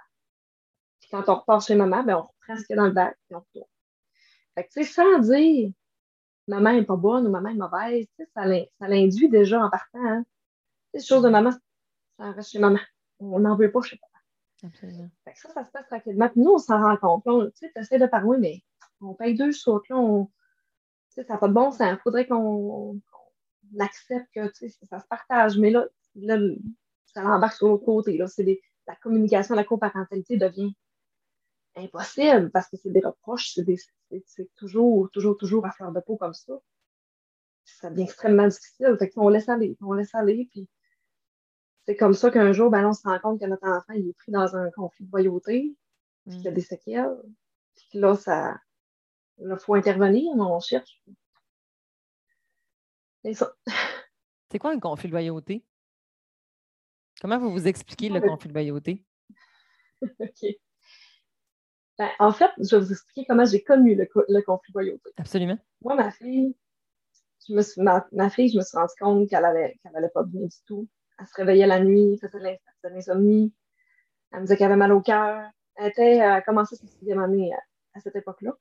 Puis quand on repart chez maman, ben, on reprend ce qu'il y a dans le bac, puis on retourne. Fait que, tu sais, sans dire maman n'est pas bonne ou maman est mauvaise, ça l'induit déjà en partant. Hein. Les choses de maman, ça reste chez maman. On n'en veut pas chez papa. Absolument. ça, ça se passe tranquillement. Puis nous, on s'en rend compte. Tu sais, tu essaies de parler, mais on paye deux sautes. Là, on... ça n'a pas de bon sens. Il faudrait qu'on accepte que ça se partage. Mais là, là ça l'embarque sur l'autre côté. Là. La communication, la coparentalité devient impossible parce que c'est des reproches, c'est toujours, toujours, toujours à fleur de peau comme ça. Ça devient extrêmement difficile. On laisse aller, on laisse aller, c'est comme ça qu'un jour, ben, on se rend compte que notre enfant il est pris dans un conflit de loyauté, puis qu'il y a mm. des séquelles. Puis là, ça. il faut intervenir, on cherche. C'est ça. C'est quoi un conflit de loyauté? Comment vous vous expliquez le conflit de loyauté? (laughs) OK. Ben, en fait, je vais vous expliquer comment j'ai connu le, conflit de loyauté. Absolument. Moi, ma fille, je me suis, ma, fille, je me suis rendu compte qu'elle n'allait pas bien du tout elle se réveillait la nuit, elle faisait de l'insomnie. Elle me disait qu'elle avait mal au cœur. Elle était à commencer sa sixième année à, cette époque-là.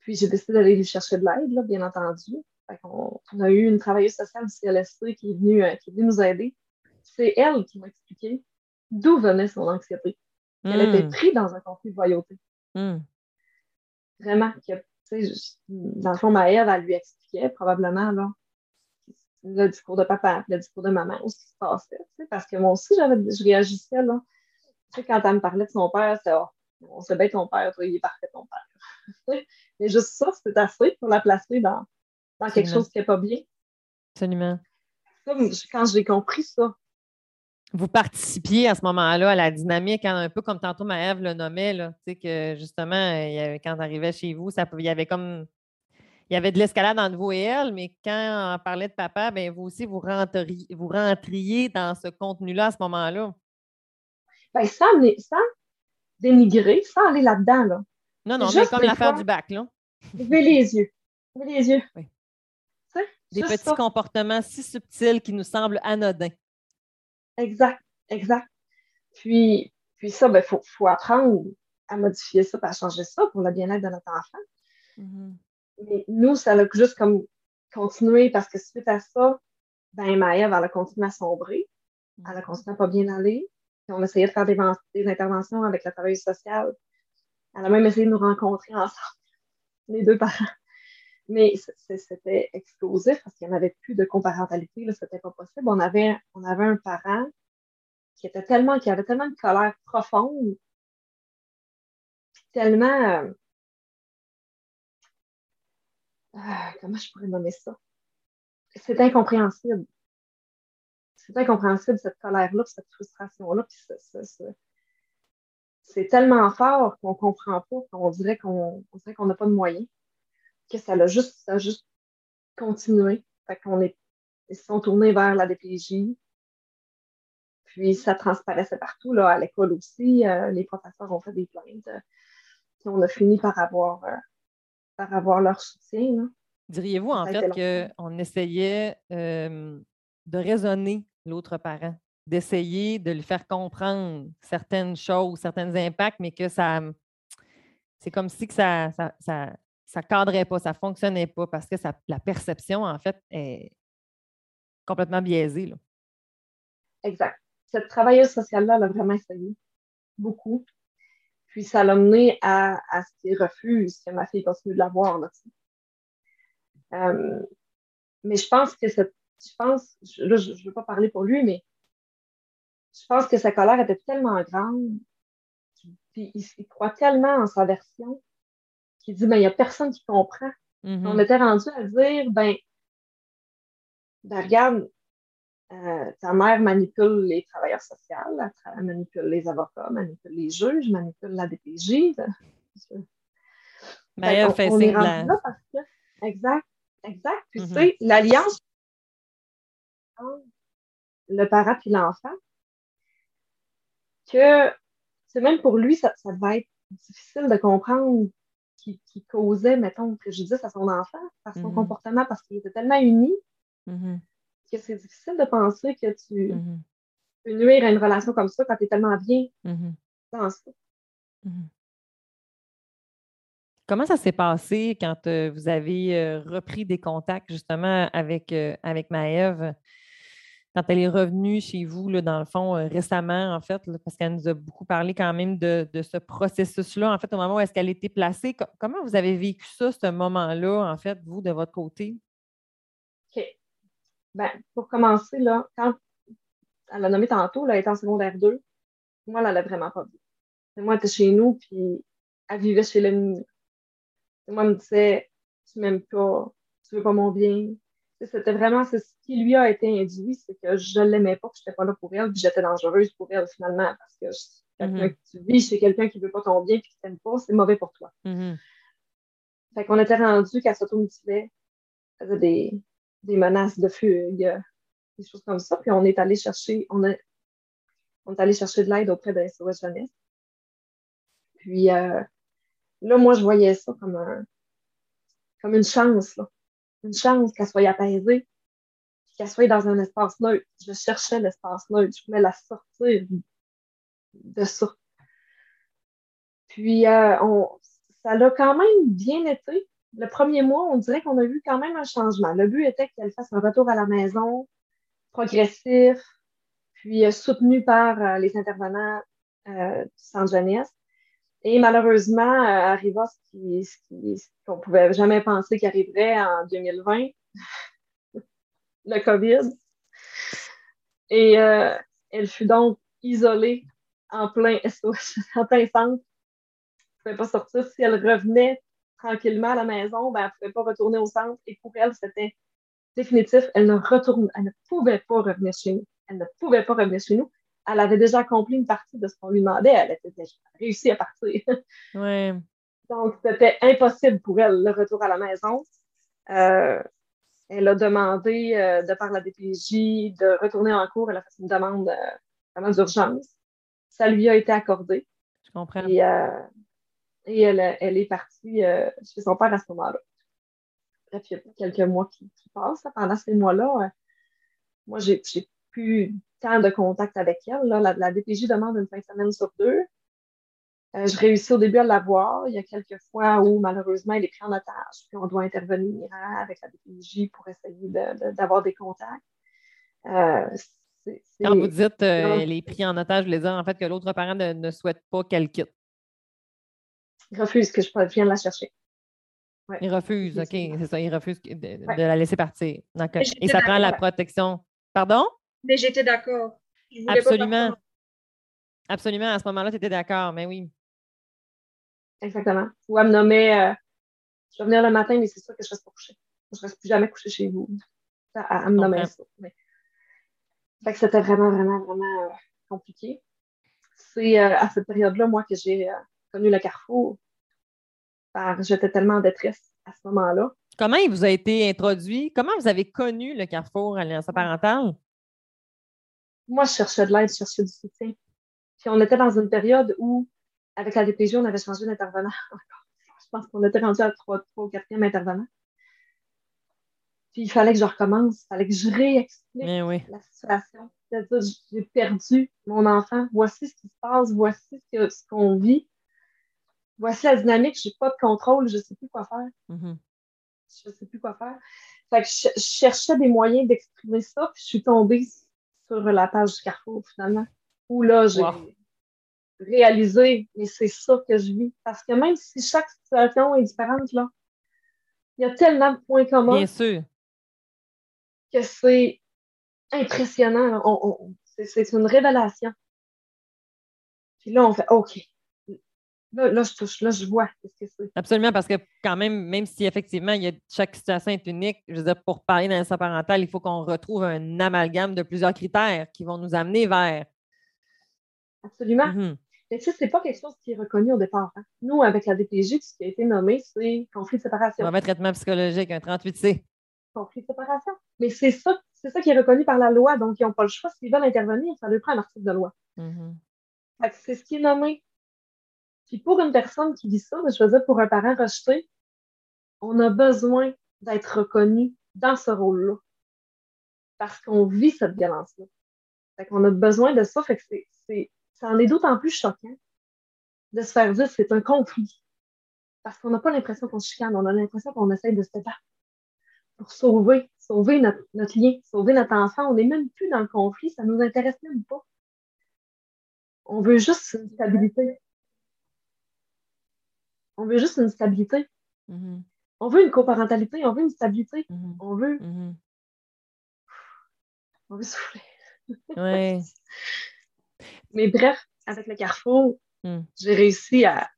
Puis j'ai décidé d'aller lui chercher de l'aide, bien entendu. on, a eu une travailleuse sociale du CLSC qui est venue, euh, qui est venue nous aider. C'est elle qui m'a expliqué d'où venait son anxiété. Elle était hmm. prise dans un conflit de loyauté. Hmm. Vraiment, dans le fond, Maëve, elle lui expliquait probablement là, le discours de papa, le discours de maman, ce qui se passait. Parce que moi aussi, je réagissais. Là. Tu sais, quand elle me parlait de son père, c'est oh, on sait bien ton père, toi, il est parfait ton père. (laughs) Mais juste ça, c'est assez pour la placer dans, dans quelque chose qui n'est pas bien. Absolument. quand j'ai compris ça. Vous participiez à ce moment-là à la dynamique, hein, un peu comme tantôt Maëve le nommait, là, que justement, quand on arrivait chez vous, ça, il y avait comme il y avait de l'escalade entre vous et elle, mais quand on parlait de papa, ben vous aussi, vous rentriez, vous rentriez dans ce contenu-là à ce moment-là? Bien, sans, dénigrer, sans aller là-dedans. Là. Non, non, mais comme l'affaire du bac, là. Ouvrez les yeux. Ouvrez les yeux. Oui. Des petits comportements si subtils qui nous semblent anodins. Exact, exact. Puis, puis ça, il ben, faut, faut, apprendre à modifier ça, à changer ça pour le bien-être de notre enfant. Mm-hmm. Mais nous, ça a juste comme continué parce que suite à ça, ben Maëve, elle a continué à sombrer. Elle a continué à pas bien aller. Puis on essayait de faire des, des interventions avec la travailleuse sociale. Elle a même essayé de nous rencontrer ensemble, (laughs) les deux parents. Mais c'était explosif parce qu'il n'y en avait plus de comparentalité, là, c'était pas possible. On avait, on avait un parent qui était tellement, qui avait tellement de colère profonde, tellement, euh, ah, comment je pourrais nommer ça? C'est incompréhensible. C'est incompréhensible, cette colère-là, cette frustration-là. C'est tellement fort qu'on ne comprend pas, qu'on dirait qu'on qu'on n'a pas de moyens, que ça a juste, continué. Fait est, ils se sont tournés vers la DPJ. Puis ça transparaissait partout, là, à l'école aussi. Euh, les professeurs ont fait des plaintes. puis on a fini par avoir euh, par avoir leur soutien. Diriez-vous en fait qu'on essayait euh, de raisonner l'autre parent, d'essayer de lui faire comprendre certaines choses, certains impacts, mais que ça. C'est comme si que ça, ça, ça, cadrait pas, ça ne fonctionnait pas parce que ça, la perception, en fait, est complètement biaisée. Là. Exact. Cette travailleuse sociale-là, elle a vraiment essayé beaucoup. Puis ça l'a mené à, à ce qu'il refuse que ma fille continue de l'avoir. Euh, mais je pense que cette, je pense, là, je ne veux pas parler pour lui, mais je pense que sa colère était tellement grande, puis il, croit tellement en sa version, qu'il dit, ben, il n'y a personne qui comprend. Mm-hmm. On était rendu à dire, ben, ben regarde, euh, ta mère manipule les travailleurs sociaux, elle manipule les avocats, manipule les juges, manipule la DPJ. Mais elle fait signe là parce que, Exact, exact. Puis tu mm-hmm. sais, l'alliance le parent et l'enfant, que c'est même pour lui, ça, ça va être difficile de comprendre qui, causait, mettons, préjudice à son enfant par son mm-hmm. comportement, parce qu'il était tellement uni que c'est difficile de penser que tu mm-hmm. peux nuire à une relation comme ça quand tu es tellement bien mm-hmm. dans ça. Mm-hmm. Comment ça s'est passé quand euh, vous avez euh, repris des contacts justement avec, euh, avec Maëve? Quand elle est revenue chez vous, là, dans le fond, récemment, en fait, parce qu'elle nous a beaucoup parlé quand même de, de ce processus-là, en fait, au moment où est-ce qu'elle était placée. comment vous avez vécu ça, ce moment-là, en fait, vous, de votre côté? OK. Ben, pour commencer, là, quand elle l'a nommé tantôt, là, elle était en secondaire 2, moi, elle l'a vraiment pas vu. moi, elle était chez nous, puis elle vivait chez l'ennemi. Moi, elle me disait, tu m'aimes pas, tu veux pas mon bien. C'était vraiment ce qui lui a été induit, c'est que je l'aimais pas, que je n'étais pas là pour elle, puis j'étais dangereuse pour elle finalement, parce que mm-hmm. tu vis chez quelqu'un qui veut pas ton bien, puis qui t'aime pas, c'est mauvais pour toi. Mm-hmm. Fait qu'on était rendu qu'elle s'automutilait, elle faisait des, des menaces de fugue, des choses comme ça. Puis on est allé chercher, on, a, est allé chercher de l'aide auprès de SOS Jeunesse. Puis euh, là, moi, je voyais ça comme un, comme une chance. Une chance qu'elle soit apaisée, qu'elle soit dans un espace neutre. Je cherchais l'espace neutre, je voulais la sortir de ça. Puis euh, ça l'a quand même bien été le premier mois, on dirait qu'on a vu quand même un changement. Le but était qu'elle fasse un retour à la maison progressif, puis euh, soutenu par euh, les intervenants euh, du centre jeunesse, Et malheureusement, euh, arriva ce qu'on ne pouvait jamais penser qu'il arriverait en 2020, (laughs) le COVID. Et euh, elle fut donc isolée en plein (laughs) en plein centre. Elle ne pouvait pas sortir. Si elle revenait tranquillement à la maison, ben, elle ne pouvait pas retourner au centre. Et pour elle, c'était définitif. Elle ne retourne, elle ne pouvait pas revenir chez nous. Elle ne pouvait pas revenir chez nous. Elle avait déjà accompli une partie de ce qu'on lui demandait. Elle était déjà réussi à partir. Ouais. (laughs) Donc, c'était impossible pour elle, le retour à la maison. Euh, elle a demandé, euh, de par la DPJ, de retourner en cours. Elle a fait une demande euh, d'urgence. Ça lui a été accordé. Je comprends. Et, et elle, elle, est partie chez son père à ce moment-là. Bref, il y a quelques mois qui, passent. Pendant ces mois-là, moi, j'ai plus tant de contact avec elle. Là. La, la, DPJ demande une fin de semaine sur deux. Euh, je réussis au début à la voir. Il y a quelques fois où malheureusement elle est prise en otage, puis on doit intervenir hein, avec la DPJ pour essayer d'avoir des contacts. Euh, Quand vous dites euh, elle est prise en otage, je voulais dire en fait que l'autre parent ne, souhaite pas qu'elle quitte. Il refuse que je vienne la chercher. Il refuse, OK, c'est ça, il refuse de, la laisser partir. Et ça prend la protection. Pardon? Mais j'étais d'accord. Absolument. Absolument, à ce moment-là, tu étais d'accord, mais oui. Exactement. Ou elle me nommait euh, Je vais venir le matin, mais c'est sûr que je reste pas coucher. Je ne reste plus jamais coucher chez vous. Elle, elle me nommait ça. Fait que c'était vraiment, vraiment, vraiment euh, compliqué. C'est euh, à cette période-là, moi, que j'ai connu le carrefour. J'étais tellement en détresse à ce moment-là. Comment il vous a été introduit? Comment vous avez connu le carrefour Alliance parentale? Moi, je cherchais de l'aide, je cherchais du soutien. Puis on était dans une période où, avec la DPJ, on avait changé d'intervenant. (laughs) je pense qu'on était rendu à trois, ou quatrième intervenant. Puis il fallait que je recommence, il fallait que je réexplique eh la situation. C'est-à-dire, j'ai perdu mon enfant. Voici ce qui se passe, voici ce qu'on vit. Voici la dynamique, je n'ai pas de contrôle, je ne sais plus quoi faire. Mm-hmm. Je ne sais plus quoi faire. Fait que je, cherchais des moyens d'exprimer ça, puis je suis tombée sur la page du Carrefour, finalement, où là, j'ai réalisé, mais c'est ça que je vis. Parce que même si chaque situation est différente, là, il y a tellement de points communs. Bien sûr. Que c'est impressionnant. c'est une révélation. Puis là, on fait OK. Là, là, je touche, là, je vois ce que c'est. Absolument, parce que quand même, même si effectivement, il y a, chaque situation est unique, je veux dire, pour parler d'un parental, il faut qu'on retrouve un amalgame de plusieurs critères qui vont nous amener vers. Absolument. Mm-hmm. Mais ça, c'est pas quelque chose qui est reconnu au départ. Hein. Nous, avec la DPJ, ce qui a été nommé, c'est conflit de séparation. Mauvais traitement psychologique, un 38C. Conflit de séparation. Mais c'est ça, c'est ça qui est reconnu par la loi, donc ils n'ont pas le choix. S'ils veulent intervenir, ça leur prend un article de loi. Mm-hmm. C'est ce qui est nommé. Puis pour une personne qui vit ça, je veux dire, pour un parent rejeté, on a besoin d'être reconnu dans ce rôle-là. Parce qu'on vit cette violence-là. Fait qu'on a besoin de ça. Fait que c'est, ça en est d'autant plus choquant de se faire dire que c'est un conflit. Parce qu'on n'a pas l'impression qu'on se chicane, on a l'impression qu'on essaie de se battre pour sauver, sauver notre, notre lien, sauver notre enfant. On n'est même plus dans le conflit, ça ne nous intéresse même pas. On veut juste une stabilité. On veut juste une stabilité. Mm-hmm. On veut une coparentalité, on veut une stabilité. Mm-hmm. On veut. Mm-hmm. On veut souffler. Oui. (laughs) Mais bref, avec le carrefour, mm. j'ai réussi à,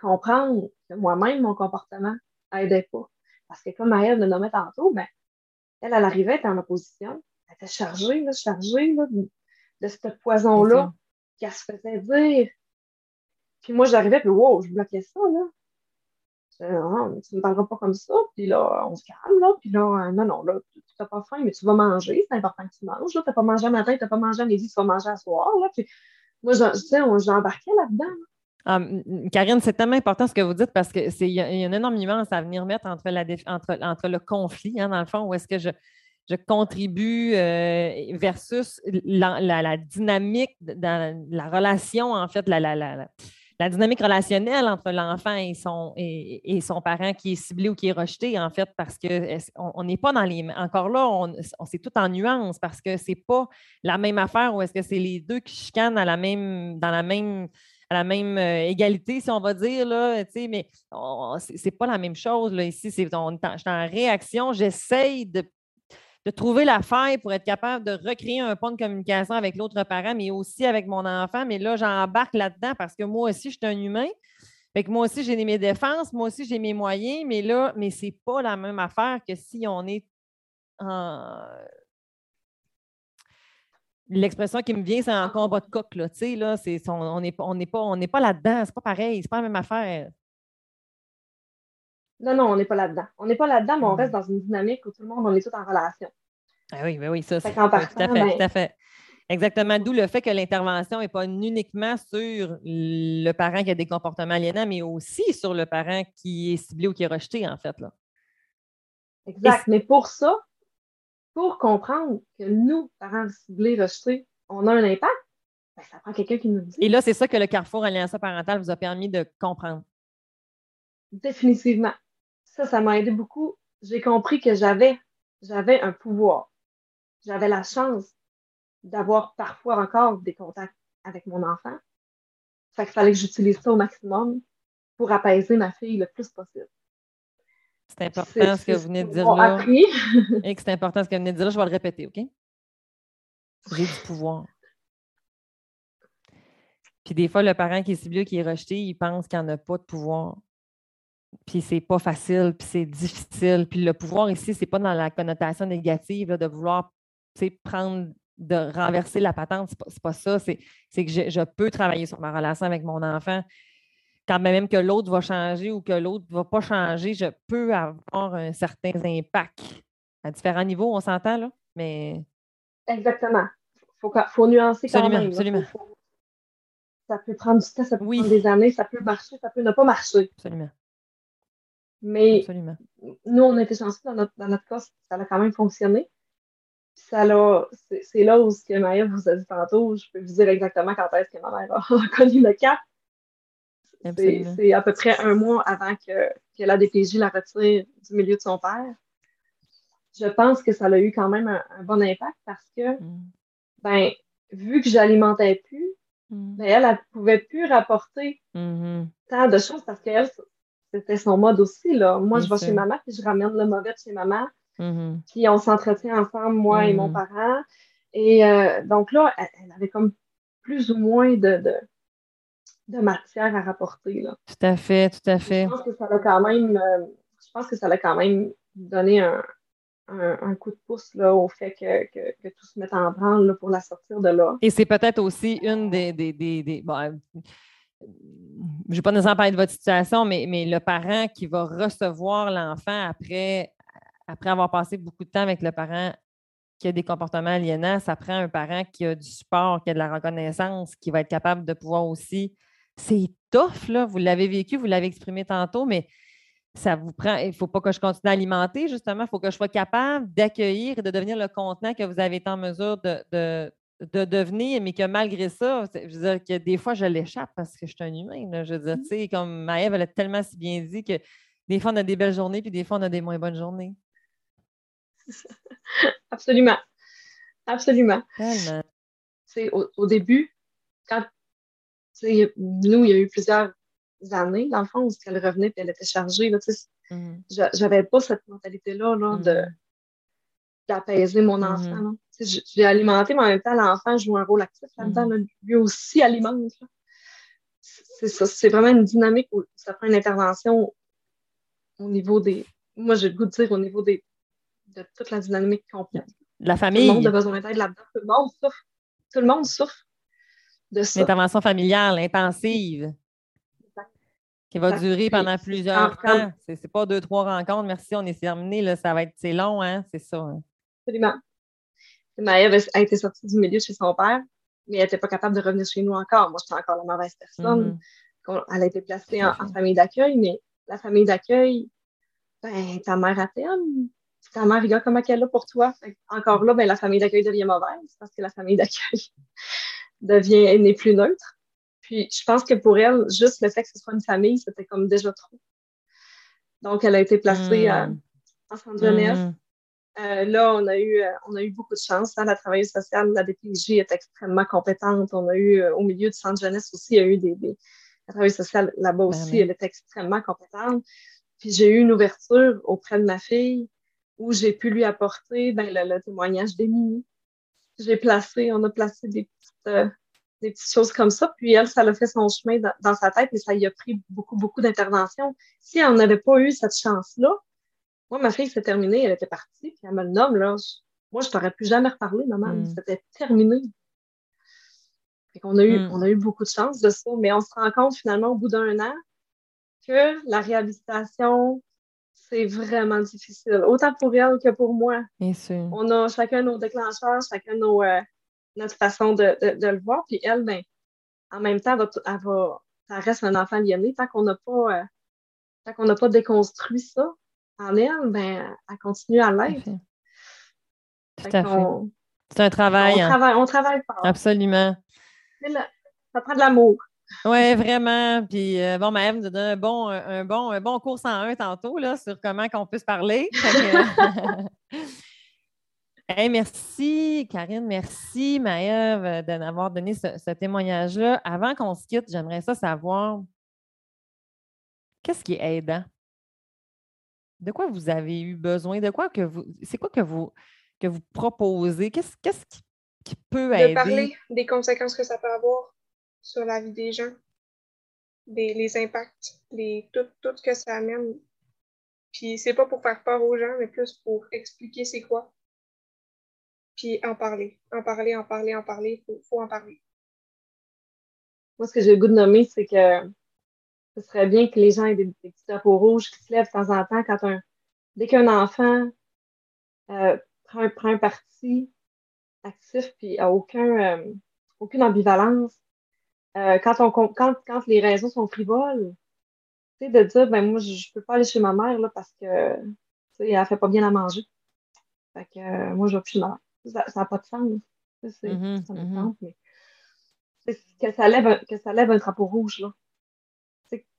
comprendre que moi-même, mon comportement n'aidait pas. Parce que comme Maëlle le nommait tantôt, ben, elle, elle arrivait, elle était en opposition. Elle était chargée, là, chargée de, de ce poison-là qu'elle se faisait dire. Puis moi, j'arrivais, puis wow, je bloquais ça, là. non, tu ne me parleras pas comme ça. Puis là, on se calme, là. Puis là, euh, non, non, là, tu n'as pas faim, mais tu vas manger. C'est important que tu manges. Tu n'as pas mangé à matin, tu n'as pas mangé à midi, tu vas manger à soir, là. Puis moi, j'ai embarqué là-dedans. Ah, Karine, c'est tellement important ce que vous dites parce qu'il y, a une énorme nuance à venir mettre entre, la entre, entre le conflit, hein, dans le fond, où est-ce que je, je contribue euh, versus la, la, dynamique dans la relation, en fait, la, la, dynamique relationnelle entre l'enfant et son, et, son parent qui est ciblé ou qui est rejeté, en fait, parce qu'on n'est pas dans les. Encore là, on, on c'est tout en nuance parce que c'est pas la même affaire ou est-ce que c'est les deux qui chicanent à la même, dans la même à la même euh, égalité, si on va dire, là, mais c'est pas la même chose. Là, ici, je suis en réaction, j'essaye de, de, trouver la faille pour être capable de recréer un point de communication avec l'autre parent, mais aussi avec mon enfant. Mais là, j'embarque là-dedans parce que moi aussi, je suis un humain. Fait que moi aussi, j'ai mes défenses, moi aussi, j'ai mes moyens, mais là, mais c'est pas la même affaire que si on est en l'expression qui me vient, c'est un combat de coq. Là, là, c'est, on n'est on pas, on pas là-dedans. C'est pas pareil. C'est pas la même affaire. Non, non, on n'est pas là-dedans. On n'est pas là-dedans, mais on reste mm. dans une dynamique où tout le monde, on est tous en relation. Ah oui, oui, oui, ça, c'est tout à fait, ben tout à fait. Exactement. D'où le fait que l'intervention n'est pas uniquement sur le parent qui a des comportements aliénants, mais aussi sur le parent qui est ciblé ou qui est rejeté, en fait. Là. Exact. Mais pour ça, pour comprendre que nous, parents ciblés, rejetés, on a un impact, ben, ça prend quelqu'un qui nous dit. Et là, c'est ça que le Carrefour Alliance parentale vous a permis de comprendre. Définitivement. Ça, ça m'a aidé beaucoup. J'ai compris que j'avais, j'avais un pouvoir. J'avais la chance d'avoir parfois encore des contacts avec mon enfant. Fait qu'il fallait que j'utilise ça au maximum pour apaiser ma fille le plus possible. C'est important ce que vous venez de dire là. (laughs) Et que c'est important ce que vous venez de dire là, je vais le répéter, OK? J'ai du pouvoir. Puis des fois, le parent qui est ciblé, qui est rejeté, il pense qu'il n'y en a pas de pouvoir. Puis c'est pas facile, puis c'est difficile. Puis le pouvoir ici, c'est pas dans la connotation négative de vouloir prendre, de renverser la patente. C'est pas, pas ça. C'est que je, peux travailler sur ma relation avec mon enfant quand même que l'autre va changer ou que l'autre ne va pas changer, je peux avoir un certain impact à différents niveaux, on s'entend, là, mais... Exactement. Il faut, nuancer quand même. Absolument. ça peut prendre du temps, ça peut prendre des années, ça peut marcher, ça peut ne pas marcher. Absolument. Mais nous, on a été chanceux dans notre, dans notre cas, ça a quand même fonctionné. c'est là où ce que Maëlle vous a dit tantôt, je peux vous dire exactement quand est-ce que ma mère a (laughs) connu le cas. C'est à peu près un mois avant que, que, la DPJ la retire du milieu de son père. Je pense que ça a eu quand même un, bon impact parce que, mm. ben, vu que j'alimentais plus, mm. ben, elle, ne pouvait plus rapporter mm-hmm. tant de choses parce qu'elle, c'était son mode aussi. Là. Moi, je vais chez maman, puis je ramène le mauvais de chez maman. Mm-hmm. Puis on s'entretient ensemble, moi et mon mm-hmm. parent. Et euh, donc là, elle, avait comme plus ou moins de de matière à rapporter. Là. Tout à fait, tout à fait. Je pense que ça a quand même, euh, je pense que ça a quand même donné un, un, coup de pouce là, au fait que, que, que, tout se mette en branle pour la sortir de là. Et c'est peut-être aussi une des. des, des, des bon, je ne vais pas nécessairement parler de votre situation, mais, le parent qui va recevoir l'enfant après, avoir passé beaucoup de temps avec le parent qui a des comportements aliénants, ça prend un parent qui a du support, qui a de la reconnaissance, qui va être capable de pouvoir aussi c'est tough, là. Vous l'avez vécu, vous l'avez exprimé tantôt, mais ça vous prend. Il ne faut pas que je continue à alimenter, justement. Il faut que je sois capable d'accueillir et de devenir le contenant que vous avez été en mesure de, devenir, mais que malgré ça, je veux dire que des fois, je l'échappe parce que je suis un humain. Je veux dire, mmh. tu sais, comme Maëve, elle a tellement si bien dit que des fois, on a des belles journées, puis des fois, on a des moins bonnes journées. (laughs) Absolument. Absolument. Au, au, début, quand nous, il y a eu plusieurs années, dans le fond, où elle revenait et elle était chargée. Là, mm-hmm. J'avais pas cette mentalité-là de mm-hmm. d'apaiser mon mm-hmm. enfant. L'ai alimenté, mais en même temps, l'enfant joue un rôle actif là-dedans. lui aussi alimente. C'est ça. C'est vraiment une dynamique où ça prend une intervention au niveau des. Moi, j'ai le goût de dire au niveau des, de toute la dynamique complète. La famille. Tout le monde a besoin d'aide là-dedans. Tout le monde souffre. Tout le monde souffre. L'intervention familiale intensive qui va durer pendant plusieurs temps. Ce n'est pas deux, trois rencontres. Merci, on est terminé. Là, ça va être c'est long, hein? C'est ça. Hein. Absolument. Maëve a été sortie du milieu chez son père, mais elle n'était pas capable de revenir chez nous encore. Moi, j'étais encore la mauvaise personne. Mm-hmm. Elle a été placée en, famille d'accueil, mais la famille d'accueil, ben, ta mère a t'aime. Ta mère, regarde comment elle est là pour toi. Encore là, ben, la famille d'accueil devient mauvaise parce que la famille d'accueil (laughs) devient n'est plus neutre. Puis je pense que pour elle, juste le fait que ce soit une famille, c'était comme déjà trop. Donc, elle a été placée à, hmm. en centre jeunesse. Hmm. Euh, là, on a, eu, euh, on a eu beaucoup de chance. Hein. La travailleuse sociale, la DPJ est extrêmement compétente. On a eu, au milieu du centre jeunesse aussi, il y a eu des, la travailleuse sociale là-bas ben aussi, elle est extrêmement compétente. Puis j'ai eu une ouverture auprès de ma fille où j'ai pu lui apporter ben, le, témoignage d'Émilie. J'ai placé, on a placé des petites, des petites choses comme ça. Puis elle, ça a fait son chemin dans, sa tête et ça y a pris beaucoup, beaucoup d'interventions. Si elle n'avait pas eu cette chance-là, moi, ma fille, s'est terminée, elle était partie, puis elle me le nomme, là. moi, je t'aurais plus jamais reparlé, maman. Hmm. C'était terminé. Fait qu'on a eu, hmm. on a eu beaucoup de chance de ça, mais on se rend compte finalement au bout d'un an que la réhabilitation, c'est vraiment difficile, autant pour elle que pour moi. Bien sûr. On a chacun nos déclencheurs, chacun nos, euh, notre façon de, le voir. Puis elle, ben, en même temps, elle va, ça reste un enfant lyonnais. Tant qu'on n'a pas, euh, qu'on n'a pas déconstruit ça en elle, ben, elle continue à l'être. Tout à fait. C'est un travail. On, hein. travaille, on travaille fort. Absolument. ça prend de l'amour. Oui, vraiment. Puis, euh, bon, Maëve nous a donné un bon, un, bon, un bon cours en un tantôt là, sur comment qu'on puisse parler. (laughs) merci, Karine. Merci, Maëve, euh, de m'avoir donné ce, témoignage-là. Avant qu'on se quitte, j'aimerais ça savoir qu'est-ce qui est aidant? De quoi vous avez eu besoin? De quoi que vous. C'est quoi que vous, que vous proposez? Qu'est-ce, qu'est-ce qui, peut aider? De parler des conséquences que ça peut avoir sur la vie des gens, des, les impacts, les, tout, tout ce que ça amène. Puis c'est pas pour faire peur aux gens, mais plus pour expliquer c'est quoi puis en parler, en parler, en parler, en parler, il faut, en parler. Moi, ce que j'ai le goût de nommer, c'est que ce serait bien que les gens aient des, petits drapeaux rouges qui se lèvent de temps en temps quand un, dès qu'un enfant euh, prend, un, parti actif puis a aucun, euh, aucune ambivalence, euh, quand, on, quand, quand les raisons sont frivoles, de dire, ben moi, je, ne peux pas aller chez ma mère là, parce que, elle fait pas bien à manger. Fait que, moi, je vais plus chez ma mère ça n'a pas de sens. Ça mm-hmm. sens, mais que ça, lève que ça lève un drapeau rouge. Là.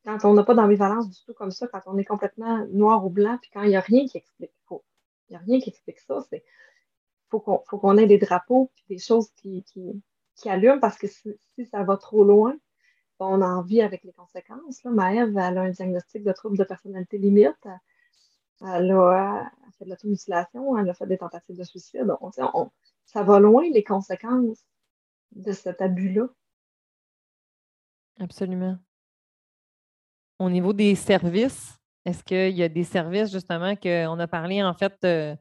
Quand on n'a pas d'ambivalence du tout comme ça, quand on est complètement noir ou blanc, puis quand il n'y a rien qui explique, il a rien qui explique ça, c'est faut qu'on, ait des drapeaux puis des choses qui, allument parce que si, ça va trop loin, on a envie avec les conséquences. Là. Maëve, elle a un diagnostic de trouble de personnalité limite. Elle a, fait de l'automutilation, elle a fait des tentatives de suicide. ça va loin les conséquences de cet abus-là. Absolument. Au niveau des services, est-ce qu'il y a des services justement qu'on a parlé en fait euh,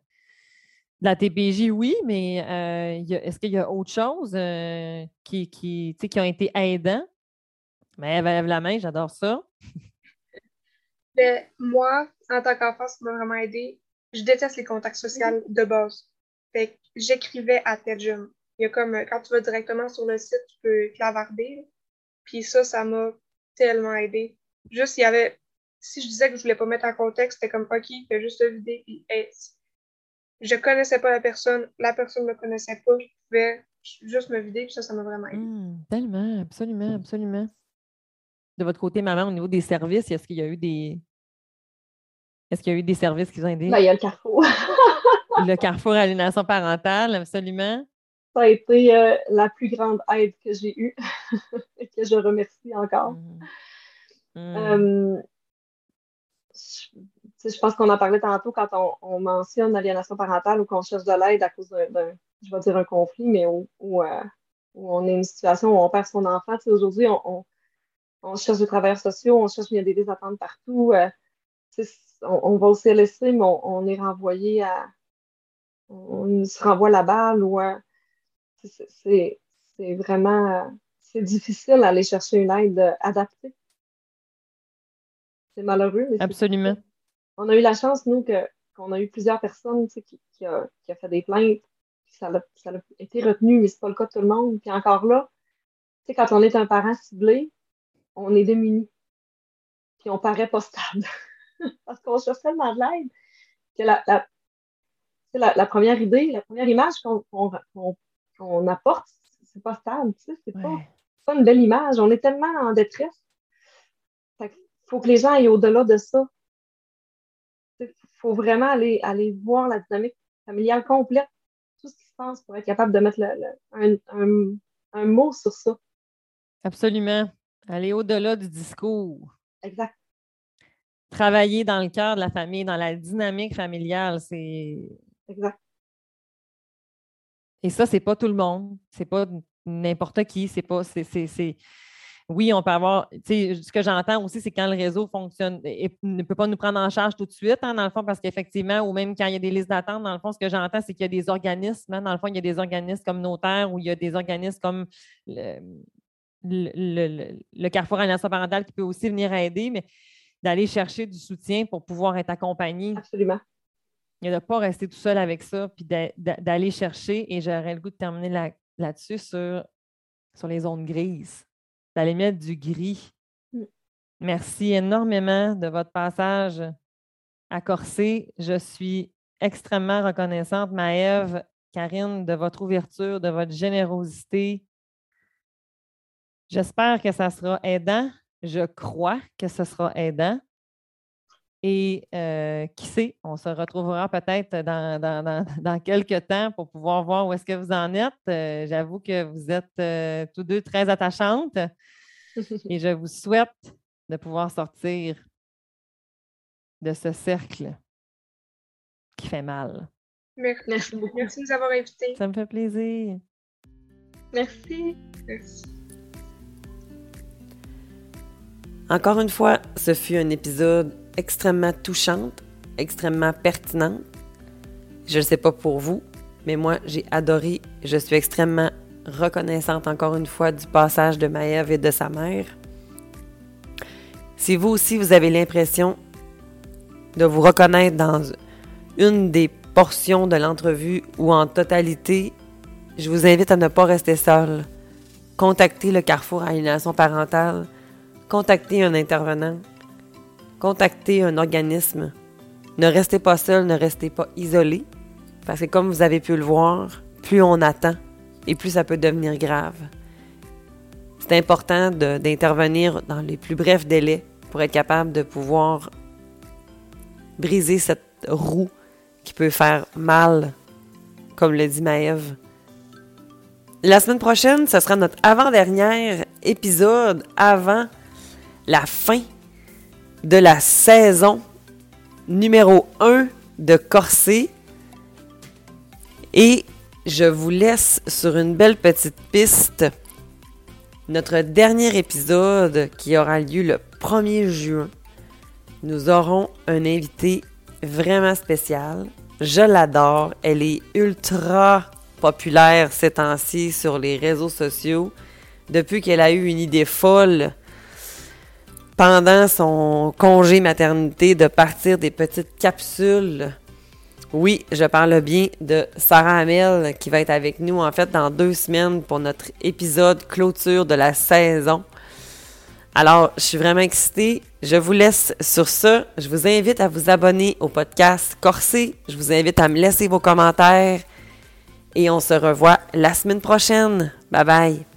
de la TPJ, oui, mais euh, est-ce qu'il y a autre chose euh, qui, qui, qui ont été aidants? Mais elle lève la main, j'adore ça. Ben, moi, en tant qu'enfant, ça m'a vraiment aidé. Je déteste les contacts sociaux de base. Fait j'écrivais à tel jeune. Il y a comme, quand tu vas directement sur le site, tu peux clavarder. Puis ça, ça m'a tellement aidé. Juste, il y avait, si je disais que je voulais pas mettre en contexte, c'était comme, OK, fais juste le vider. Puis, hey, je connaissais pas la personne, la personne me connaissait pas, je pouvais juste me vider, puis ça, ça m'a vraiment aidé. Mmh, tellement, absolument, absolument. De votre côté, maman, au niveau des services, est-ce qu'il y a eu des, est-ce qu'il y a eu des services qui ont aidé? Ben, il y a le Carrefour. (laughs) le Carrefour Aliénation parentale, absolument. Ça a été euh, la plus grande aide que j'ai eue et (laughs) que je remercie encore. Mmh. Euh, je, pense qu'on en parlait tantôt quand on, mentionne l'aliénation parentale ou qu'on cherche de l'aide à cause d'un, je vais dire un conflit, mais où, euh, où, on est une situation où on perd son enfant. Aujourd'hui, on, cherche des travailleurs sociaux, on cherche, il y a des désattentes partout on, va au CLSC, mais on, est renvoyé à. On se renvoie la balle ou c'est vraiment. C'est difficile d'aller chercher une aide adaptée. C'est malheureux. Absolument. On a eu la chance, nous, qu'on a eu plusieurs personnes qui, qui, a, qui a fait des plaintes. Ça a, ça a été retenu, mais c'est pas le cas de tout le monde. Puis encore là, quand on est un parent ciblé, on est démuni. Puis on paraît pas stable. (laughs) parce qu'on cherche tellement de l'aide que la, la, la, première idée, la première image qu'on apporte, c'est pas stable, tu sais, c'est pas, pas, une belle image. On est tellement en détresse. Il faut que les gens aillent au-delà de ça. Il faut vraiment aller, aller voir la dynamique familiale complète, tout ce qui se passe pour être capable de mettre un, mot sur ça. Absolument. Aller au-delà du discours. Exact. Travailler dans le cœur de la famille, dans la dynamique familiale, c'est. Exact. Et ça, c'est pas tout le monde. C'est pas n'importe qui. C'est pas. C'est oui, on peut avoir, tu sais, ce que j'entends aussi, c'est quand le réseau fonctionne, et ne peut pas nous prendre en charge tout de suite, hein, dans le fond, parce qu'effectivement, ou même quand il y a des listes d'attente, dans le fond, ce que j'entends, c'est qu'il y a des organismes, hein, dans le fond, il y a des organismes communautaires ou il y a des organismes comme le, le, Carrefour Alliance parentale qui peut aussi venir aider, mais d'aller chercher du soutien pour pouvoir être accompagné. Absolument. Il de ne pas rester tout seul avec ça, puis d'aller chercher, et j'aurais le goût de terminer là-dessus sur, sur les zones grises d'aller mettre du gris. Mm. Merci énormément de votre passage à Corsé. Je suis extrêmement reconnaissante, Maëve, Karine, de votre ouverture, de votre générosité. J'espère que ça sera aidant. Je crois que ce sera aidant. Et euh, qui sait, on se retrouvera peut-être (laughs) dans, quelques temps pour pouvoir voir où est-ce que vous en êtes. Euh, j'avoue que vous êtes euh, tous deux très attachantes (laughs) et je vous souhaite de pouvoir sortir de ce cercle qui fait mal. Merci beaucoup. Merci de nous avoir invités. Ça me fait plaisir. Merci. Merci. Encore une fois, ce fut un épisode extrêmement touchante, extrêmement pertinente. Je ne sais pas pour vous, mais moi, j'ai adoré. Je suis extrêmement reconnaissante encore une fois du passage de Maëve et de sa mère. Si vous aussi, vous avez l'impression de vous reconnaître dans une des portions de l'entrevue ou en totalité, je vous invite à ne pas rester seul. Contactez le Carrefour Aliénation parentale, contactez un intervenant, contactez un organisme. Ne restez pas seul, ne restez pas isolé, parce que comme vous avez pu le voir, plus on attend et plus ça peut devenir grave. C'est important d'intervenir dans les plus brefs délais pour être capable de pouvoir briser cette roue qui peut faire mal, comme le dit Maëve. La semaine prochaine, ce sera notre avant-dernier épisode avant la fin de la saison numéro 1 de Corset. Et je vous laisse sur une belle petite piste. Notre dernier épisode qui aura lieu le 1er juin, nous aurons un invité vraiment spécial. Je l'adore. Elle est ultra populaire ces temps-ci sur les réseaux sociaux. Depuis qu'elle a eu une idée folle pendant son congé maternité de partir des petites capsules. Oui, je parle bien de Sarah Hamel qui va être avec nous en fait dans deux semaines pour notre épisode clôture de la saison. Alors, je suis vraiment excitée. Je vous laisse sur ça. Je vous invite à vous abonner au podcast Corsé. Je vous invite à me laisser vos commentaires. Et on se revoit la semaine prochaine. Bye bye.